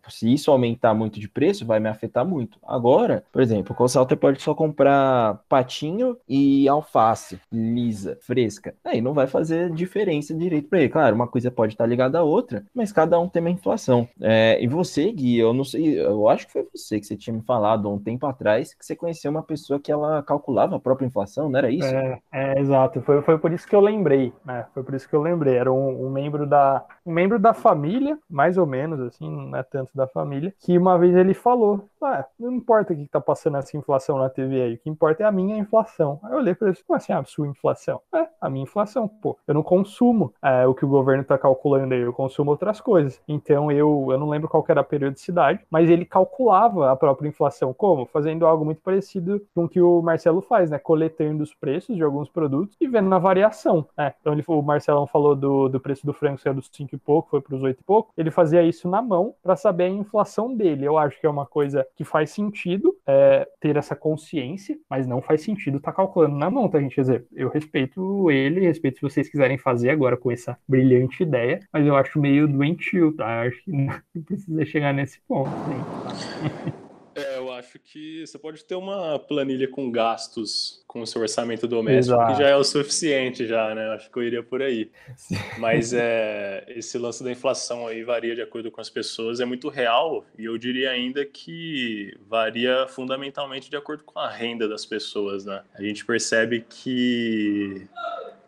se isso aumentar muito de preço, vai me afetar muito. Agora, por exemplo, o consultor pode só comprar patinho e alface lisa, fresca. Aí não vai fazer diferença direito para ele. Claro, uma coisa pode estar ligada à outra, mas cada um tem uma inflação. É, e você, Gui, eu não sei, eu acho que foi você que você tinha me falado um tempo atrás que você conheceu uma pessoa que ela calculava a própria inflação, não era isso? É, é exato. Foi, foi por isso que eu lembrei, né? Foi por isso que eu lembrei. Era um, um, membro da um membro da família, mais ou menos, assim, não é tanto da família, que uma vez ele falou: ah, não importa o que tá passando essa inflação na TV aí, o que importa é a minha inflação. Aí eu olhei para ele como assim, a sua inflação? É, a minha inflação, pô. Eu não consumo é, o que o governo tá calculando aí, eu consumo outras coisas. Então eu, eu não lembro qual era a periodicidade, mas ele calculava a própria inflação. Como? Fazendo algo muito parecido com o que o Marcelo faz, né? Coletando os preços de alguns produtos e vendo na variação. Né? Então ele, o Marcelão falou do, do preço do frango saiu dos 5 e pouco, foi para os 8 e pouco. Ele fazia isso na mão para saber a inflação dele. Eu acho que é uma coisa que faz sentido é, ter essa consciência, mas não faz sentido estar tá calculando na mão, tá, gente? Quer dizer, eu respeito ele, respeito se vocês quiserem fazer agora com essa brilhante ideia, mas eu acho meio doentio, tá? Acho que não precisa chegar nesse ponto, gente. acho que você pode ter uma planilha com gastos com o seu orçamento doméstico, Exato. que já é o suficiente, já, né? Acho que eu iria por aí. Sim. Mas é, esse lance da inflação aí varia de acordo com as pessoas, é muito real, e eu diria ainda que varia fundamentalmente de acordo com a renda das pessoas, né? A gente percebe que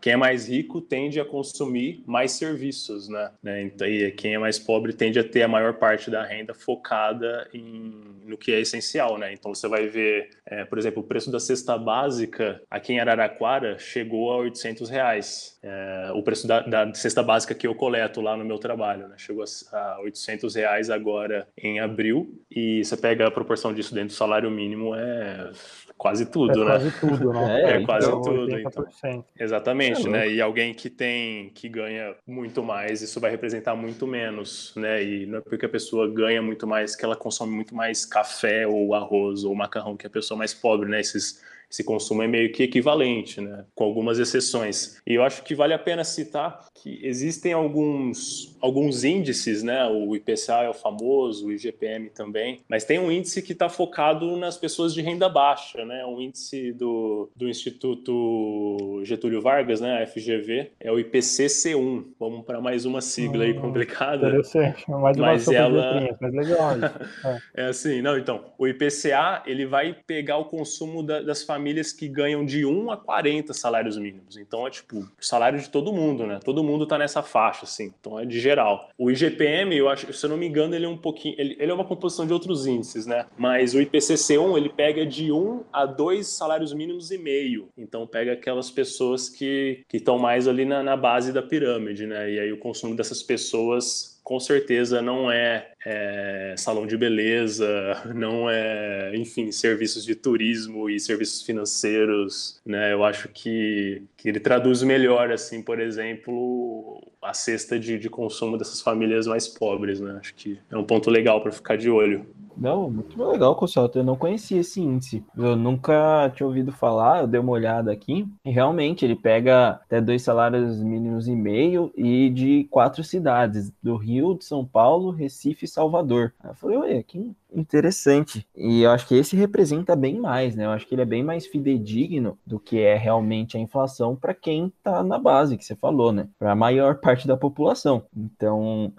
quem é mais rico tende a consumir mais serviços, né? né? Então, e quem é mais pobre tende a ter a maior parte da renda focada em, no que é essencial, né? Então você vai ver, é, por exemplo, o preço da cesta básica aqui em Araraquara chegou a 800 reais. É, o preço da, da, cesta básica que eu coleto lá no meu trabalho, né? Chegou a, a 800 reais agora em abril e você pega a proporção disso dentro do salário mínimo é quase tudo, é né? Quase tudo, né? É, é quase então, tudo. Então. Exatamente, é né? E alguém que tem, que ganha muito mais, isso vai representar muito menos, né? E não é porque a pessoa ganha muito mais que ela consome muito mais café ou arroz ou macarrão que a pessoa mais pobre, né? Esses esse consumo é meio que equivalente, né? com algumas exceções. E eu acho que vale a pena citar que existem alguns, alguns índices, né? o IPCA é o famoso, o IGPM também, mas tem um índice que está focado nas pessoas de renda baixa, né? um índice do, do Instituto Getúlio Vargas, né? a FGV, é o IPCC1. Vamos para mais uma sigla hum, aí complicada. Interessante, mais uma mas ela... mas legal. é. é assim, não, então, o IPCA ele vai pegar o consumo da, das famílias famílias que ganham de 1 a 40 salários mínimos. Então é tipo, salário de todo mundo, né? Todo mundo tá nessa faixa, assim. Então é de geral. O IGPM, eu acho, se eu não me engano, ele é um pouquinho. Ele, ele é uma composição de outros índices, né? Mas o IPCC1, ele pega de 1 a 2 salários mínimos e meio. Então pega aquelas pessoas que estão mais ali na, na base da pirâmide, né? E aí o consumo dessas pessoas com certeza não é, é, salão de beleza, não é, enfim, serviços de turismo e serviços financeiros, né? Eu acho que, que ele traduz melhor, assim, por exemplo, a cesta de, de consumo dessas famílias mais pobres, né? Acho que é um ponto legal para ficar de olho. Não, muito legal, Consalto. Eu não conhecia esse índice. Eu nunca tinha ouvido falar, eu dei uma olhada aqui. E realmente ele pega até dois salários mínimos e meio e de quatro cidades: do Rio, de São Paulo, Recife e Salvador. Aí eu falei, ué, que interessante. E eu acho que esse representa bem mais, né? Eu acho que ele é bem mais fidedigno do que é realmente a inflação para quem tá na base que você falou, né? Para a maior parte da população. Então,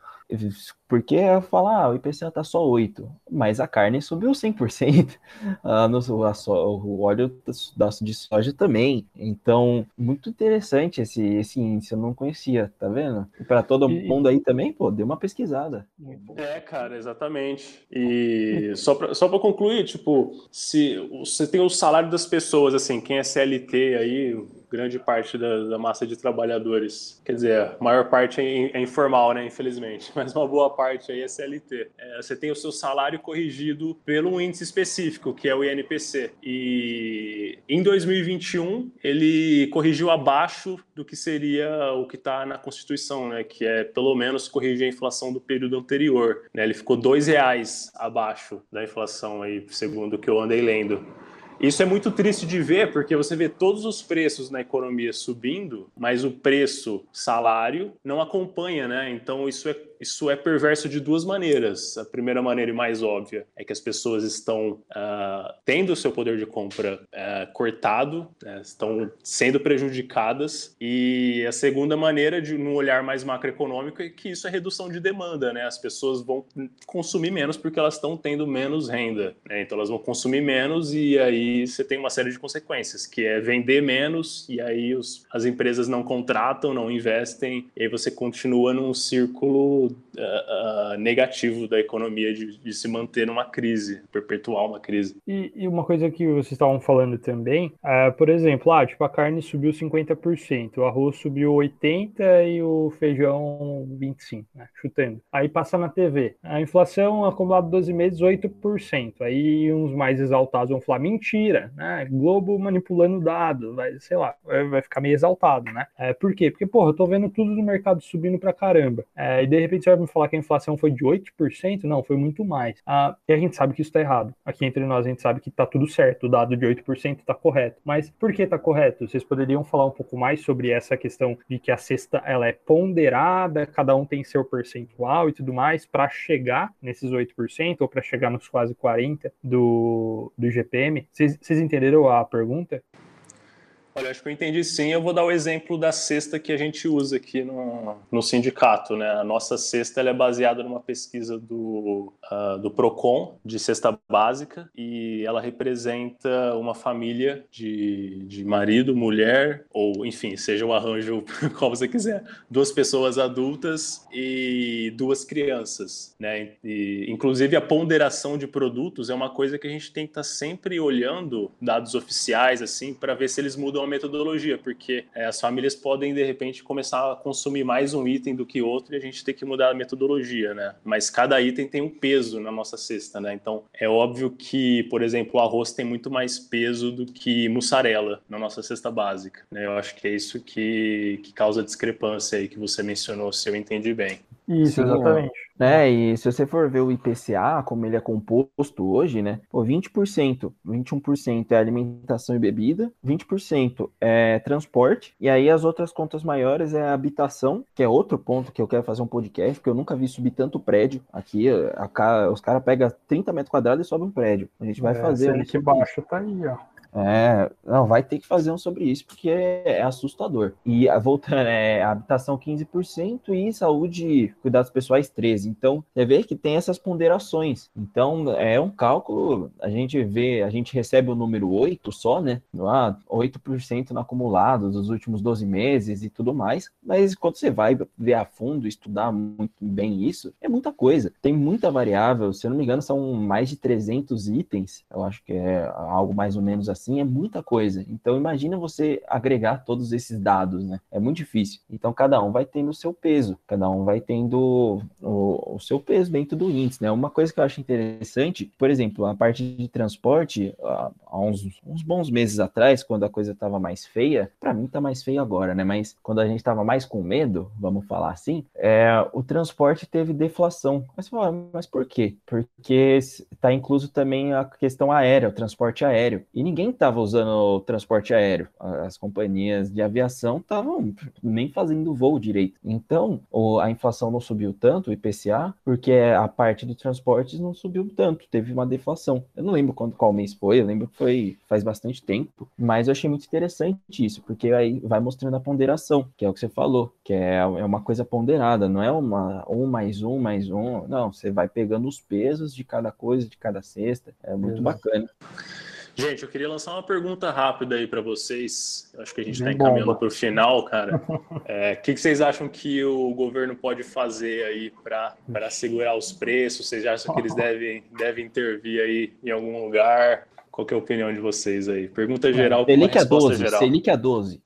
Porque falar, ah, o IPCA tá só 8, mas a carne subiu 100%, ah, no, a so, o óleo da, de soja também. Então, muito interessante esse, esse índice, eu não conhecia, tá vendo? E para todo e... mundo aí também, pô, deu uma pesquisada. É, cara, exatamente. E só para só concluir, tipo, se você tem o salário das pessoas, assim, quem é CLT aí, grande parte da, da, massa de trabalhadores. Quer dizer, a maior parte é, é, informal, né, infelizmente, mas uma boa parte aí é CLT. É, você tem o seu salário corrigido pelo índice específico, que é o INPC. E em 2021, ele corrigiu abaixo do que seria o que está na Constituição, né, que é pelo menos corrigir a inflação do período anterior. Né, ele ficou dois reais abaixo da inflação, aí, segundo o que eu andei lendo. Isso é muito triste de ver, porque você vê todos os preços na economia subindo, mas o preço salário não acompanha, né? Então isso é isso é perverso de duas maneiras. A primeira maneira e mais óbvia é que as pessoas estão uh, tendo o seu poder de compra uh, cortado, né, estão sendo prejudicadas. E a segunda maneira, de num olhar mais macroeconômico, é que isso é redução de demanda. Né? As pessoas vão consumir menos porque elas estão tendo menos renda. Né? Então elas vão consumir menos e aí você tem uma série de consequências, que é vender menos e aí os, as empresas não contratam, não investem, e aí você continua num círculo do uh, negativo da economia de, de, se manter numa crise, perpetuar uma crise. E, e uma coisa que vocês estavam falando também, uh, por exemplo, ah, tipo, a carne subiu 50%, o arroz subiu 80% e o feijão 25%, né, chutando. Aí passa na TV, a inflação acumulada 12 meses, 8%. Aí uns mais exaltados vão falar, mentira, né, Globo manipulando dados, vai, sei lá, vai ficar meio exaltado, né. É, por quê? Porque, porra, eu tô vendo tudo no mercado subindo pra caramba. É, e de repente você vai falar que a inflação foi de 8%? Não, foi muito mais. Ah, e a gente sabe que isso está errado. Aqui entre nós a gente sabe que está tudo certo, o dado de 8% está correto. Mas por que está correto? Vocês poderiam falar um pouco mais sobre essa questão de que a cesta ela é ponderada, cada um tem seu percentual e tudo mais, para chegar nesses 8% ou para chegar nos quase 40% do, do GPM? Vocês entenderam a pergunta? Olha, acho que eu entendi sim. Eu vou dar o exemplo da cesta que a gente usa aqui no, no sindicato. Né? A nossa cesta é baseada numa pesquisa do, uh, do PROCON, de cesta básica, e ela representa uma família de, de marido, mulher, ou enfim, seja o arranjo qual você quiser, duas pessoas adultas e duas crianças. Né? E, inclusive, a ponderação de produtos é uma coisa que a gente tem que estar tá sempre olhando dados oficiais assim para ver se eles mudam metodologia, porque é, as famílias podem, de repente, começar a consumir mais um item do que outro e a gente tem que mudar a metodologia, né? Mas cada item tem um peso na nossa cesta, né? Então, é óbvio que, por exemplo, o arroz tem muito mais peso do que mussarela na nossa cesta básica, né? Eu acho que é isso que, que causa discrepância aí que você mencionou, se eu entendi bem. Isso, Sim, exatamente. Né? E se você for ver o IPCA, como ele é composto hoje, né? Pô, 20%, 21% é alimentação e bebida, 20% é transporte, e aí as outras contas maiores é habitação, que é outro ponto que eu quero fazer um podcast, porque eu nunca vi subir tanto prédio. Aqui, a, os caras pegam 30 metros quadrados e sobem um prédio. A gente vai é, fazer. Aqui baixo tá aí, ó. É, não, vai ter que fazer um sobre isso, porque é, é assustador. E voltando, é habitação 15% e saúde, cuidados pessoais 13%. Então, você vê que tem essas ponderações. Então, é um cálculo, a gente vê, a gente recebe o número 8 só, né? Ah, 8% no acumulado dos últimos 12 meses e tudo mais. Mas quando você vai ver a fundo, estudar muito bem isso, é muita coisa. Tem muita variável, se eu não me engano, são mais de 300 itens. Eu acho que é algo mais ou menos assim assim é muita coisa. Então imagina você agregar todos esses dados, né? É muito difícil. Então cada um vai tendo o seu peso, cada um vai tendo o, o seu peso dentro do índice, né? Uma coisa que eu acho interessante, por exemplo, a parte de transporte, há uns, uns bons meses atrás, quando a coisa estava mais feia, para mim tá mais feio agora, né? Mas quando a gente estava mais com medo, vamos falar assim, é, o transporte teve deflação. Mas, mas por quê? Porque está incluso também a questão aérea, o transporte aéreo. E ninguém estava usando o transporte aéreo. As companhias de aviação estavam nem fazendo voo direito. Então, a inflação não subiu tanto, o IPCA, porque a parte do transporte não subiu tanto, teve uma deflação. Eu não lembro quando, qual mês foi, eu lembro que foi faz bastante tempo, mas eu achei muito interessante isso, porque aí vai mostrando a ponderação, que é o que você falou, que é, é uma coisa ponderada, não é uma um mais um mais um, não, você vai pegando os pesos de cada coisa, de cada cesta, é muito Exato. bacana. Gente, eu queria lançar uma pergunta rápida aí para vocês. Acho que a gente está encaminhando para o final, cara. É, o que, que, vocês acham que o governo pode fazer aí para segurar os preços? Vocês acham que eles devem, devem intervir aí em algum lugar? Qual é a opinião de vocês aí? Pergunta geral com Selic a 12, geral. Selic a 12.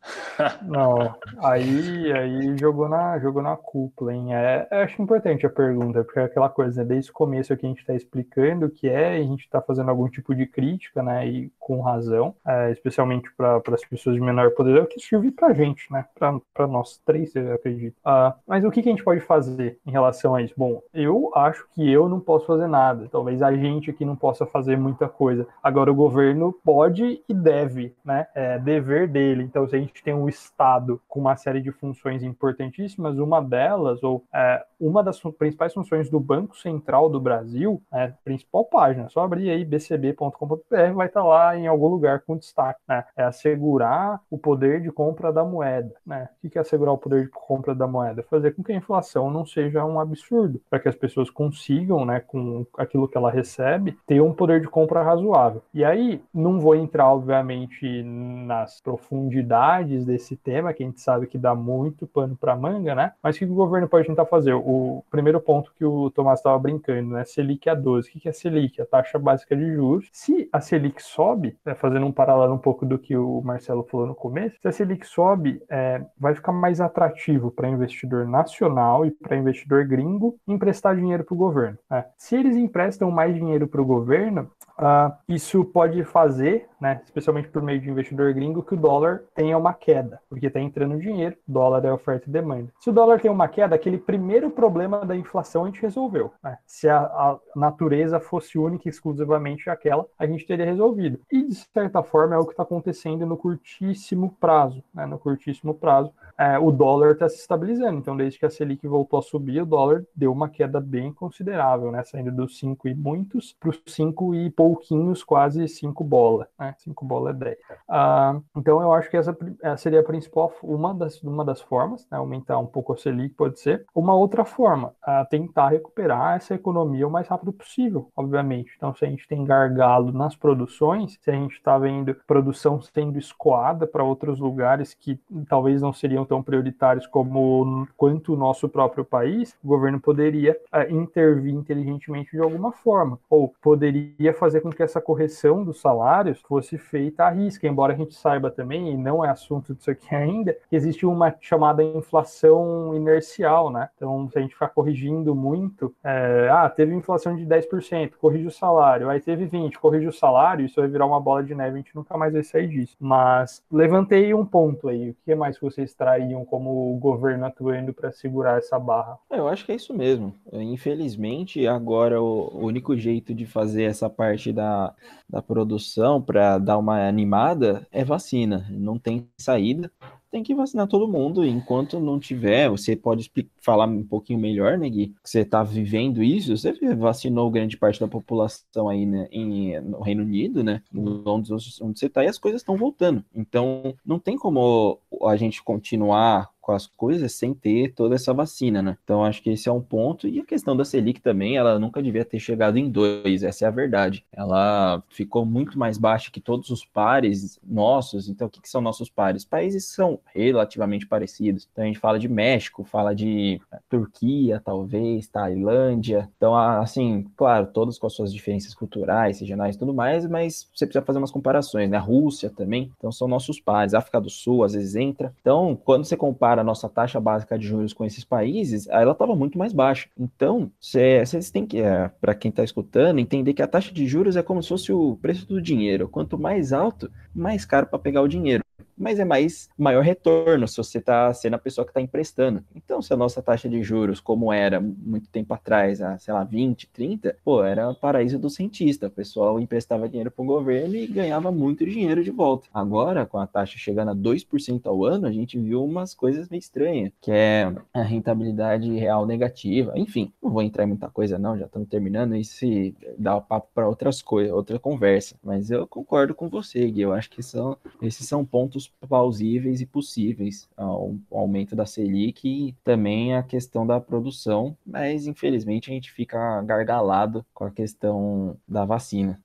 Não, aí, aí jogou, na, jogou na cúpula, hein? É, acho importante a pergunta, porque é aquela coisa, né? desde o começo aqui a gente está explicando o que é, a gente está fazendo algum tipo de crítica, né? E com razão, é, especialmente para as pessoas de menor poder, é o que serve para a gente, né? Para nós três, eu acredito. Uh, mas o que, que a gente pode fazer em relação a isso? Bom, eu acho que eu não posso fazer nada. Talvez a gente aqui não possa fazer muita coisa. Agora, o governo pode e deve, né? É dever dele. Então, se a gente tem um Estado com uma série de funções importantíssimas, uma delas, ou é, uma das principais funções do Banco Central do Brasil, é, principal página, só abrir aí bcb.com.br, vai estar tá lá em algum lugar com destaque, né? É assegurar o poder de compra da moeda, né? O que é assegurar o poder de compra da moeda? Fazer com que a inflação não seja um absurdo, para que as pessoas consigam, né, com aquilo que ela recebe, ter um poder de compra razoável. E aí, não vou entrar, obviamente, nas profundidades desse tema, que a gente sabe que dá muito pano para manga, né? Mas o que o governo pode tentar fazer? O primeiro ponto que o Tomás estava brincando, né? Selic a 12. O que é Selic? A taxa básica de juros. Se a Selic sobe, né, fazendo um paralelo um pouco do que o Marcelo falou no começo, se a Selic sobe, é, vai ficar mais atrativo para investidor nacional e para investidor gringo emprestar dinheiro para o governo. Né? Se eles emprestam mais dinheiro para o governo, Uh, isso pode fazer, né, especialmente por meio de investidor gringo, que o dólar tenha uma queda, porque está entrando dinheiro, dólar é oferta e demanda. Se o dólar tem uma queda, aquele primeiro problema da inflação a gente resolveu. Né? Se a, a, natureza fosse única e exclusivamente aquela, a gente teria resolvido. E, de certa forma, é o que está acontecendo no curtíssimo prazo. Né? No curtíssimo prazo, é, o dólar está se estabilizando. Então, desde que a Selic voltou a subir, o dólar deu uma queda bem considerável, né? saindo dos 5 e muitos para os 5 e poucos pouquinhos, quase 5 bola, né? 5 bola é 10. Ah, então eu acho que essa seria a principal, uma das, uma das formas, né? aumentar um pouco a Selic pode ser. Uma outra forma, tentar recuperar essa economia o mais rápido possível, obviamente. Então se a gente tem gargalo nas produções, se a gente está vendo produção sendo escoada para outros lugares que talvez não seriam tão prioritários como quanto o nosso próprio país, o governo poderia uh, intervir inteligentemente de alguma forma, ou poderia fazer fazer com que essa correção dos salários fosse feita à risca, embora a gente saiba também, e não é assunto disso aqui ainda, que existe uma chamada inflação inercial, né? Então, se a gente ficar corrigindo muito, é, ah, teve inflação de 10%, corrige o salário, aí teve 20%, corrige o salário, isso vai virar uma bola de neve, a gente nunca mais vai sair disso. Mas levantei um ponto aí, o que mais vocês trariam como o governo atuando para segurar essa barra? É, eu acho que é isso mesmo. Infelizmente, agora o único jeito de fazer essa parte parte da, da produção para dar uma animada é vacina. Não tem saída. Tem que vacinar todo mundo. Enquanto não tiver, você pode falar um pouquinho melhor, né, Gui? Você está vivendo isso. Você vacinou grande parte da população aí né, em, no Reino Unido, né? Onde, onde você está, e as coisas estão voltando. Então, não tem como a gente continuar com as coisas sem ter toda essa vacina, né? Então acho que esse é um ponto. E a questão da Selic também, ela nunca devia ter chegado em dois, essa é a verdade. Ela ficou muito mais baixa que todos os pares nossos. Então, o que, que são nossos pares? Países são relativamente parecidos. Então a gente fala de México, fala de Turquia, talvez, Tailândia. Então, assim, claro, todos com as suas diferenças culturais, regionais e tudo mais, mas você precisa fazer umas comparações, né? A Rússia também, então são nossos pares. África do Sul, às vezes entra. Então, quando você compara compara a nossa taxa básica de juros com esses países, ela estava muito mais baixa. Então, vocês têm que, é, para quem está escutando, entender que a taxa de juros é como se fosse o preço do dinheiro. Quanto mais alto, mais caro para pegar o dinheiro. Mas é mais maior retorno se você está sendo a pessoa que está emprestando. Então, se a nossa taxa de juros, como era muito tempo atrás, há, sei lá, 20, 30, pô, era paraíso do cientista. O pessoal emprestava dinheiro para o governo e ganhava muito dinheiro de volta. Agora, com a taxa chegando a 2% ao ano, a gente viu umas coisas meio estranhas, que é a rentabilidade real negativa. Enfim, não vou entrar em muita coisa não, já estamos terminando e dá o papo para outras coisas, outra conversa. Mas eu concordo com você, Gui. Eu acho que são, esses são pontos plausíveis e possíveis ao aumento da Selic e também a questão da produção, mas infelizmente a gente fica gargalado com a questão da vacina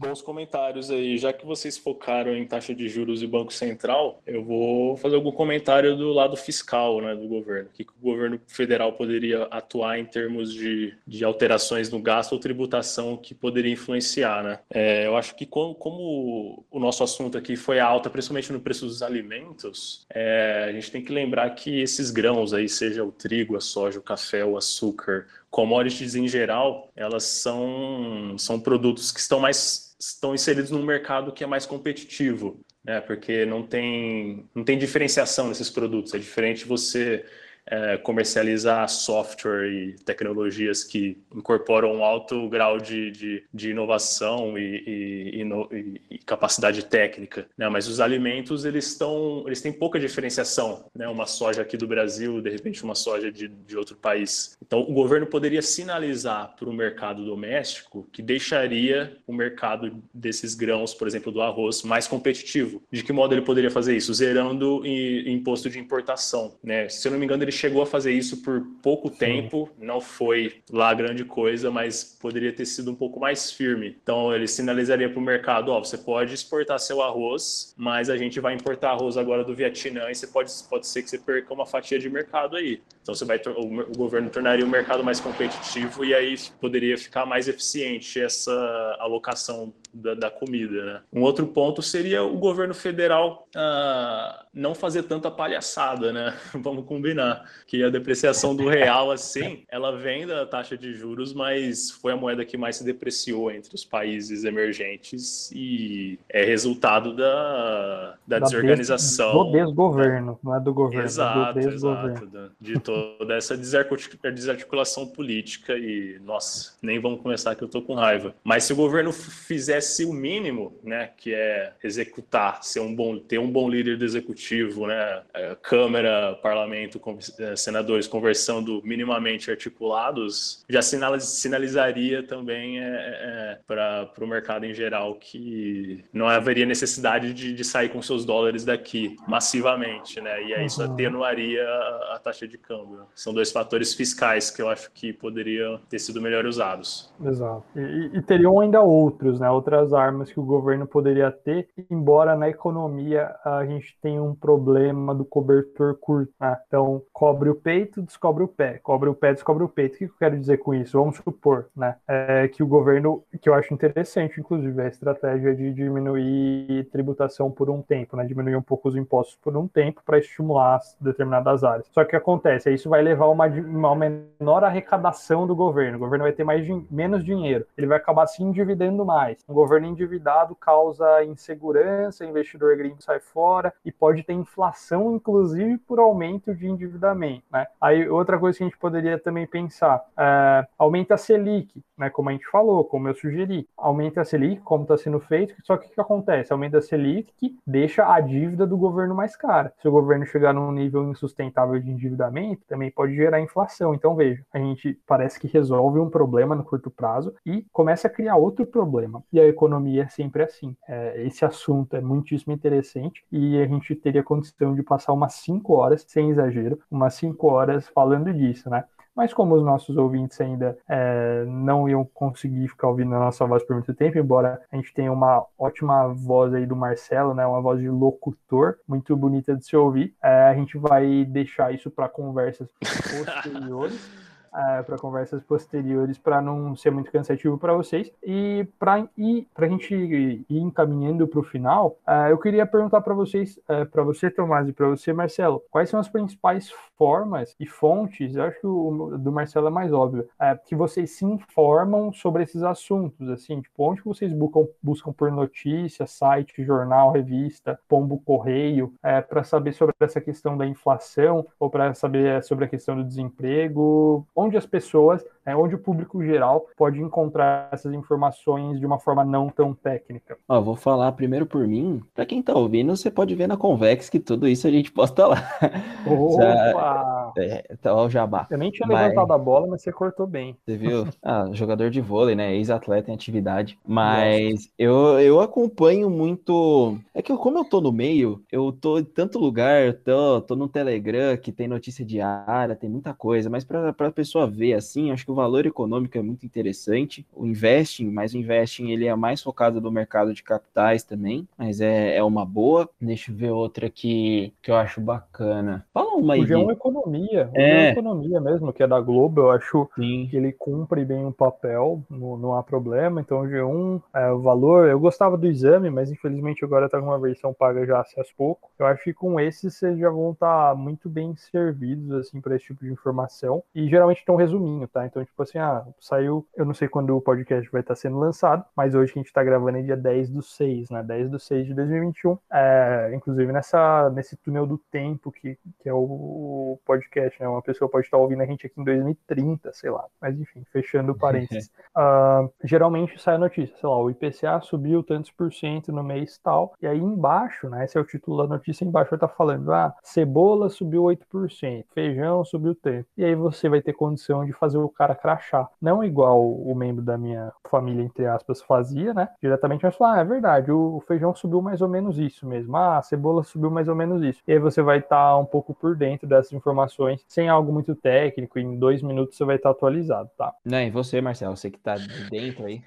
bons comentários aí. Já que vocês focaram em taxa de juros e Banco Central, eu vou fazer algum comentário do lado fiscal né, do governo. O que, o governo federal poderia atuar em termos de, de alterações no gasto ou tributação que poderia influenciar. Né? É, eu acho que como, como, o nosso assunto aqui foi alta, principalmente no preço dos alimentos, é, a gente tem que lembrar que esses grãos aí, seja o trigo, a soja, o café, o açúcar, commodities em geral, elas são, são produtos que estão mais estão inseridos num mercado que é mais competitivo, né? Porque não tem, não tem diferenciação nesses produtos. É diferente você é, comercializar software e tecnologias que incorporam um alto grau de, de, de inovação e, e, e, capacidade técnica, né? Mas os alimentos eles estão, eles têm pouca diferenciação, né? Uma soja aqui do Brasil, de repente uma soja de, de outro país. Então o governo poderia sinalizar para o mercado doméstico que deixaria o mercado desses grãos, por exemplo, do arroz, mais competitivo. De que modo ele poderia fazer isso? Zerando imposto de importação, né? Se eu não me engano ele chegou a fazer isso por pouco tempo, não foi lá grande coisa, mas poderia ter sido um pouco mais firme. Então ele sinalizaria para o mercado: ó, você pode exportar seu arroz, mas a gente vai importar arroz agora do Vietnã e você pode, pode ser que você perca uma fatia de mercado aí. Então você vai o, o governo tornaria o mercado mais competitivo e aí poderia ficar mais eficiente essa alocação da, da, comida. Né? Um outro ponto seria o governo federal ah, não fazer tanta palhaçada, né? Vamos combinar que a depreciação do real, assim, ela vem da taxa de juros, mas foi a moeda que mais se depreciou entre os países emergentes e é resultado da, da, da desorganização. do desgoverno, não é do governo. Exato, é do exato. De toda essa desarticulação política e, nossa, nem vamos começar que eu tô com raiva. Mas se o governo fizesse o mínimo, né, que é executar, ser um bom, ter um bom líder do executivo, né, é, Câmara, Parlamento, senadores conversando minimamente articulados, já sinalizaria também é, é, para o mercado em geral que não haveria necessidade de, de, sair com seus dólares daqui massivamente, né? E aí isso uhum. atenuaria a, a taxa de câmbio. São dois fatores fiscais que eu acho que poderiam ter sido melhor usados. Exato. E, e teriam ainda outros, né? Outras armas que o governo poderia ter, embora na economia a gente tenha um problema do cobertor curto. Né? Então, cobre o peito, descobre o pé, cobre o pé, descobre o peito. O que eu quero dizer com isso? Vamos supor, né, é que o governo, que eu acho interessante, inclusive, a estratégia de diminuir tributação por um tempo, né, diminuir um pouco os impostos por um tempo para estimular determinadas áreas. Só que o que acontece? Isso vai levar a uma, uma menor arrecadação do governo. O governo vai ter mais, menos dinheiro, ele vai acabar se endividando mais. Um governo endividado causa insegurança, investidor gringo sai fora e pode ter inflação, inclusive por aumento de endividamento. Né? Aí outra coisa que a gente poderia também pensar, é, aumenta a Selic, né, como a gente falou, como eu sugeri, aumenta a Selic, como está sendo feito, só que o que acontece? Aumenta a Selic, deixa a dívida do governo mais cara. Se o governo chegar num nível insustentável de endividamento, também pode gerar inflação. Então, veja, a gente parece que resolve um problema no curto prazo e começa a criar outro problema. E a economia é sempre assim. É, esse assunto é muitíssimo interessante e a gente teria condição de passar umas 5 horas, sem exagero, umas 5 cinco horas falando disso, né? Mas como os nossos ouvintes ainda é, não iam conseguir ficar ouvindo a nossa voz por muito tempo, embora a gente tenha uma ótima voz aí do Marcelo, né, uma voz de locutor, muito bonita de se ouvir, é, a gente vai deixar isso para conversas posteriores. É, para conversas posteriores, para não ser muito cansativo para vocês. E para ir, a gente ir encaminhando para o final, é, eu queria perguntar para vocês, é, para você, Tomás, e para você, Marcelo, quais são as principais formas e fontes, eu acho que o do Marcelo é mais óbvio, que vocês se informam sobre esses assuntos, assim, tipo, onde vocês buscam, buscam por notícias, site, jornal, revista, pombo correio, para saber sobre essa questão da inflação ou para saber sobre a questão do desemprego, onde as pessoas, é, onde o público geral pode encontrar essas informações de uma forma não tão técnica. Ó, vou falar primeiro por mim. Para quem tá ouvindo, você pode ver na Convex que tudo isso a gente posta lá. Opa! é, tá ó, o jabá. Eu nem tinha mas... levantado a bola, mas você cortou bem. Você viu? Ah, jogador de vôlei, né? Ex-atleta em atividade. Mas eu, eu acompanho muito. É que eu, como eu tô no meio, eu tô em tanto lugar, tô, tô no Telegram que tem notícia diária, tem muita coisa, mas para a pessoa ver assim, acho que o valor econômico é muito interessante. O investing, mas o investing ele é mais focado no mercado de capitais também, mas é, é uma boa. Deixa eu ver outra que, que eu acho bacana. Fala uma aí. O G1 Economia, o é. G1 Economia mesmo, que é da Globo, eu acho Sim. que ele cumpre bem o papel, não, não há problema. Então o G1, é, o valor, eu gostava do exame, mas infelizmente agora tá com uma versão paga já acesso pouco. Eu acho que com esses vocês já vão estar tá muito bem servidos assim para esse tipo de informação e geralmente tem um resuminho, tá? Então tipo assim, ah, saiu, eu não sei quando o podcast vai estar sendo lançado, mas hoje que a gente tá gravando é dia 10 do 6, né? 10 do 6 de 2021. É, inclusive nessa nesse túnel do tempo que, que é o podcast, né? Uma pessoa pode estar ouvindo a gente aqui em 2030, sei lá. Mas enfim, fechando parênteses. uh, geralmente sai a notícia, sei lá, o IPCA subiu tantos por cento no mês tal, e aí embaixo, né? Esse é o título da notícia, embaixo vai estar tá falando, ah, cebola subiu 8%, feijão subiu tanto. E aí você vai ter condição de fazer o cara crachar. Não igual o membro da minha família, entre aspas, fazia, né? Diretamente, mas falar, ah, é verdade, o feijão subiu mais ou menos isso mesmo. Ah, a cebola subiu mais ou menos isso. E aí você vai estar tá um pouco por dentro dessas informações, sem algo muito técnico, em dois minutos você vai estar tá atualizado, tá? Né, e você, Marcelo, você que tá dentro aí?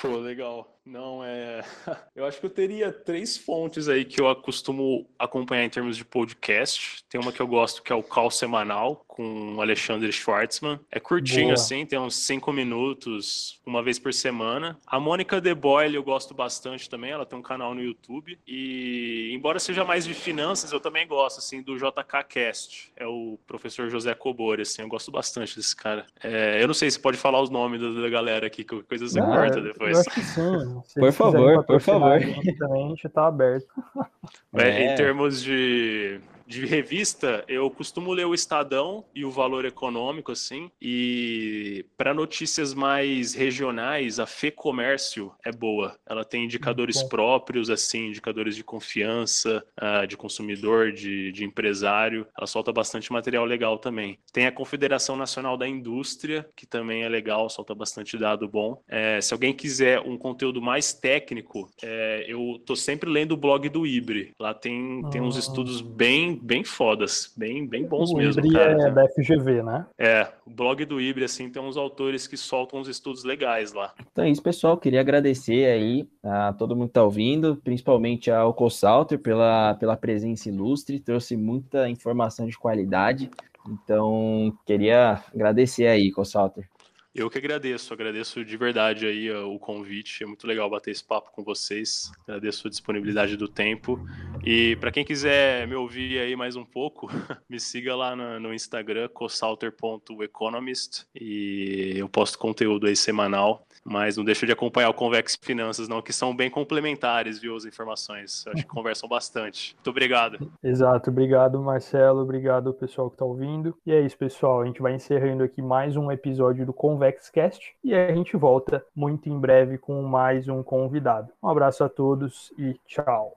Pô, legal. Não, é. Eu acho que eu teria três fontes aí que eu costumo acompanhar em termos de podcast. Tem uma que eu gosto que é o Call Semanal, com o Alexandre Schwartzman. É curtinho Boa. assim, tem uns cinco minutos, uma vez por semana. A Mônica De Boyle eu gosto bastante também, ela tem um canal no YouTube. E, embora seja mais de finanças, eu também gosto, assim, do JK Cast. É o professor José Cobori, assim, eu gosto bastante desse cara. É, eu não sei se pode falar os nomes da, galera aqui, que coisa você corta depois. Eu acho que sim. Se por favor, por favor. Também a gente tá aberto. É, em termos de de revista, eu costumo ler o Estadão e o Valor Econômico, assim. E para notícias mais regionais, a Fê Comércio é boa. Ela tem indicadores próprios, assim, indicadores de confiança, uh, de consumidor, de, de empresário. Ela solta bastante material legal também. Tem a Confederação Nacional da Indústria, que também é legal, solta bastante dado bom. É, se alguém quiser um conteúdo mais técnico, é, eu tô sempre lendo o blog do Ibre. Lá tem, tem uns estudos bem bem, fodas, bem, bem bons o mesmo, Ibri cara. é da FGV, né? É, o blog do Ibri, assim, tem uns autores que soltam uns estudos legais lá. Então é isso, pessoal. Queria agradecer aí a todo mundo que tá ouvindo, principalmente ao Consalter pela, pela presença ilustre, trouxe muita informação de qualidade. Então, queria agradecer aí, Consalter. Eu que agradeço, agradeço de verdade aí o convite. É muito legal bater esse papo com vocês. Agradeço a disponibilidade do tempo. E para quem quiser me ouvir aí mais um pouco, me siga lá no, no Instagram, cosalter.economist, e eu posto conteúdo aí semanal. Mas não deixa de acompanhar o Convex Finanças, não, que são bem complementares, viu, as informações. Acho que conversam bastante. Muito obrigado. Exato, obrigado, Marcelo. Obrigado, pessoal que está ouvindo. E é isso, pessoal. A gente vai encerrando aqui mais um episódio do ConvexCast e a gente volta muito em breve com mais um convidado. Um abraço a todos e tchau.